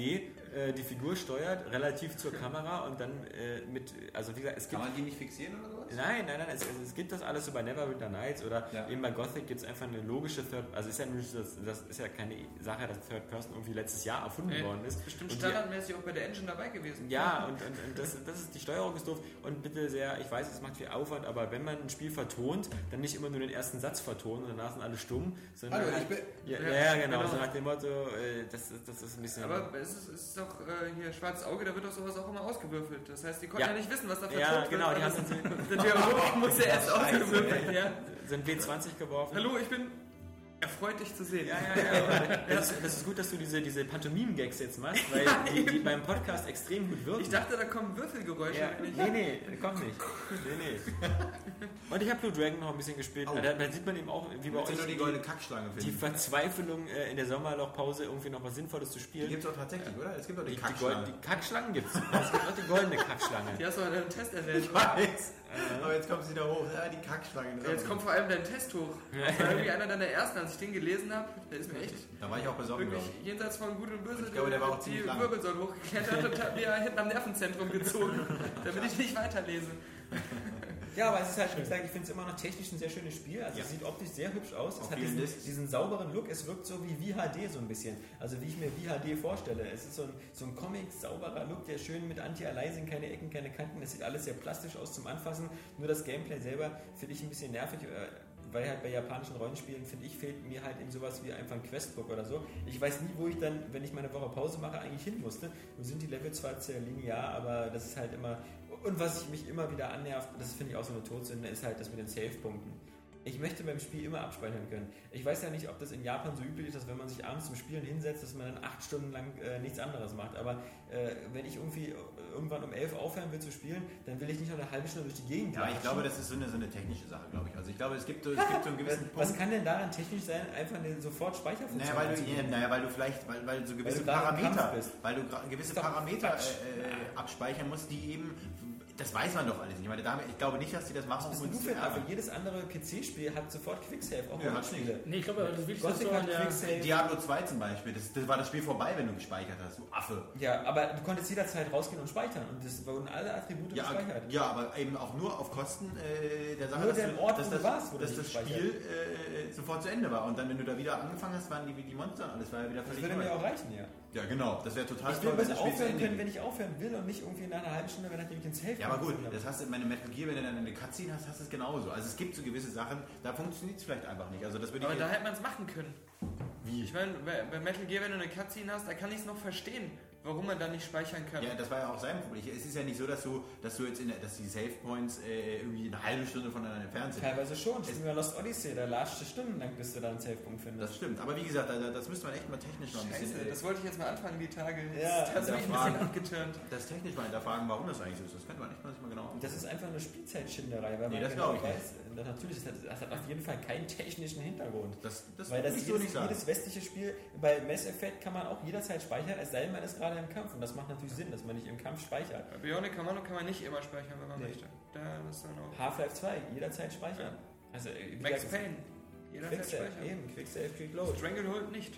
äh, die Figur steuert, relativ zur Kamera und dann äh, mit, also wie gesagt, es Kann gibt man die nicht fixieren oder Nein, nein, nein, es, es, es gibt das alles so bei Neverwinter Nights oder Ja. eben bei Gothic gibt es einfach eine logische Third, also ist ja nicht, das, das ist ja keine Sache, dass Third Person irgendwie letztes Jahr erfunden Nee, worden ist. Bestimmt Und die- standardmäßig auch bei der Engine dabei gewesen. ja, und, und, und das, das ist, die Steuerung ist doof und bitte sehr, ich weiß, es macht viel Aufwand, aber wenn man ein Spiel vertont, dann nicht immer nur den ersten Satz vertonen und danach sind alle stumm, sondern Hallo, halt, ich bin. ja, Ja, ja, genau, genau. so nach dem Motto, äh, das, ist- das ist ein bisschen... Aber es ist, es ist doch äh, hier schwarzes Auge, da wird doch sowas auch immer ausgewürfelt. Das heißt, die konnten ja, Ja. nicht wissen, was da ja, vertont genau, wird. die weil dann Der Dialog muss ja erst ausgewürfelt ja. sind W20 geworfen. Hallo, ich bin erfreut, dich zu sehen. Ja, ja, ja. Das, ist, das ist gut, dass du diese, diese Pantomimen-Gags jetzt machst, weil die, die beim Podcast extrem gut wirken. Ich dachte, da kommen Würfelgeräusche. ja, nee, nee, kommt nicht. Nee, nee. Und ich habe Blue Dragon noch ein bisschen gespielt. Oh. Da, da sieht man eben auch, wie bei euch die die, goldene Kackschlange die? Verzweiflung äh, in der Sommerlochpause irgendwie noch was Sinnvolles zu Die spielen. gibt es auch tatsächlich, oder? Es gibt auch die, Die, die, Gold, Kackschlange. die Kackschlangen gibt es. Es gibt auch die goldene Kackschlange. Die hast du in einem Test erwähnt. Ich weiß. Aber jetzt kommt sie wieder hoch. Ja, die Kackschlange. Ja, Jetzt kommt vor allem dein Test hoch. Das war irgendwie einer deiner ersten, als ich den gelesen habe. Der ist mir echt Da war ich auch besorgt, wirklich jenseits von Gut und Böse Ich glaube, der war auch die lang. Wirbelsäule hochgeklettert und hat mir hinten am Nervenzentrum gezogen, damit ich nicht weiterlese. Ja, aber es ist halt, wie gesagt, ich finde es immer noch technisch ein sehr schönes Spiel. Also es sieht optisch sehr hübsch aus. Es hat diesen, diesen sauberen Look. Es wirkt so wie VHD so ein bisschen. Also wie ich mir VHD vorstelle. Es ist so ein, so ein Comic, sauberer Look, der schön mit Anti-Aliasing, keine Ecken, keine Kanten. Es sieht alles sehr plastisch aus zum Anfassen. Nur das Gameplay selber finde ich ein bisschen nervig. äh, Weil halt bei japanischen Rollenspielen, finde ich, fehlt mir halt eben sowas wie einfach ein Questbook oder so. Ich weiß nie, wo ich dann, wenn ich meine Woche Pause mache, eigentlich hin musste. Nun sind die Level zwar sehr linear, aber das ist halt immer. Und was ich mich immer wieder annervt, das finde ich auch so eine Todsünde, ist halt das mit den Save-Punkten. Ich möchte beim Spiel immer abspeichern können. Ich weiß ja nicht, ob das in Japan so üblich ist, dass wenn man sich abends zum Spielen hinsetzt, dass man dann acht Stunden lang äh, nichts anderes macht. Aber äh, wenn ich irgendwie äh, irgendwann um elf aufhören will zu spielen, dann will ich nicht noch eine halbe Stunde durch die Gegend Ja, ich latschen. glaube, das ist so eine, so eine technische Sache, glaube ich. Also ich glaube, es gibt, es gibt so einen gewissen Was Punkt. kann denn daran technisch sein, einfach eine sofort Speicherfunktion Naja, weil du, ja, naja, weil du vielleicht, weil, weil so gewisse im Parameter, weil du gewisse Parameter äh, äh, abspeichern musst, die eben das weiß man doch alles nicht. Ich, meine, damit, ich glaube nicht, dass die das machen, um uns für zu ein ärgern. Jedes andere PC-Spiel hat sofort Quicksave, auch Ja, ja, hat Spiele. Nee, ich glaube, das Wichtigste ist Gothic so hat an der, Quicksave. Diablo 2 zum Beispiel, das, das war das Spiel vorbei, wenn du gespeichert hast, du Affe. Ja, aber du konntest jederzeit rausgehen und speichern und das wurden alle Attribute Ja, gespeichert. ja, aber eben auch nur auf Kosten äh, der Sache, Nur dass, du- Ort, dass das, warst, dass das. Spiel äh, sofort zu Ende war. Und dann, wenn du da wieder angefangen hast, waren die, die Monster und alles war ja wieder Das völlig würde neu. mir auch reichen, ja. Ja, genau. Das wäre total Ich will toll, bloß das Spiel aufhören können, wenn ich aufhören will und nicht irgendwie nach einer halben Stunde, wenn ich den Safe Ja, aber gut, das hast du in meinem Metal Gear, wenn du dann eine Cutscene hast, hast du es genauso. Also es gibt so gewisse Sachen, da funktioniert es vielleicht einfach nicht. Also das würde Aber ich da hätte man es machen können. Wie? Ich meine, bei, bei Metal Gear, wenn du eine Cutscene hast, da kann ich es noch verstehen, warum man da nicht speichern kann. Ja, das war ja auch sein Problem. Es ist ja nicht so, dass du, dass du jetzt in der, dass die Save Points äh, irgendwie eine halbe Stunde voneinander entfernt sind. Teilweise schon. Spielen wir Lost Odyssey, da lasst du stundenlang, bis du da einen Safe-Punkt findest. Das stimmt. Aber wie gesagt, da- das müsste man echt mal technisch noch ein bisschen. Scheiße, äh, das wollte ich jetzt mal anfangen, die Tage. Ja, das hat mich ein bisschen abgeturnt. das technisch mal hinterfragen, warum das eigentlich so ist. Das könnte man echt mal mal genau. Das ist einfach eine Spielzeitschinderei, weil Nee, man das genau ich weiß, das natürlich, das hat, das hat auf jeden Fall keinen technischen Hintergrund. Das, das Weil das ich so jedes, nicht sagen. jedes westliche Spiel, bei Mass Effect kann man auch jederzeit speichern, es sei denn, man ist gerade im Kampf. Und das macht natürlich Sinn, dass man nicht im Kampf speichert. Bei Bionic Commando kann man nicht immer speichern, wenn man Nee. möchte. Da ist dann auch. Half-Life 2, jederzeit speichern. Also, äh, wie Max Payne. Jeder kann Quicksave, speichern. eben, Quicksave, Quick Load. Stranglehold nicht.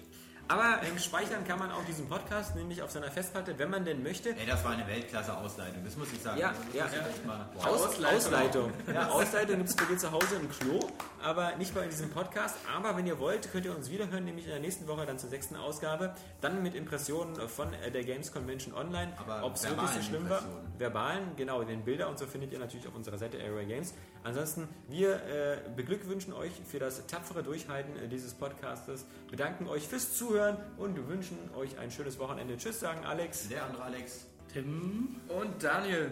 Aber ähm, speichern kann man auch diesen Podcast, nämlich auf seiner Festplatte, wenn man denn möchte. Ey, das war eine Weltklasse-Ausleitung, das muss ich sagen. Ja, ja. mal- Wow. Aus, Ausleitung. Ausleitung. Ja, Ausleitung gibt es bei dir zu Hause im Klo, aber nicht bei diesem Podcast. Aber wenn ihr wollt, könnt ihr uns wiederhören, nämlich in der nächsten Woche dann zur sechsten Ausgabe. Dann mit Impressionen von äh, der Games Convention Online. Aber Ob es wirklich so schlimm war. Impressionen. Verbalen, genau, den Bilder und so findet ihr natürlich auf unserer Seite Area Games. Ansonsten, wir äh, beglückwünschen euch für das tapfere Durchhalten äh, dieses Podcastes, bedanken euch fürs Zuhören und wünschen euch ein schönes Wochenende. Tschüss, sagen Alex. Der andere Alex. Tim. Und Daniel.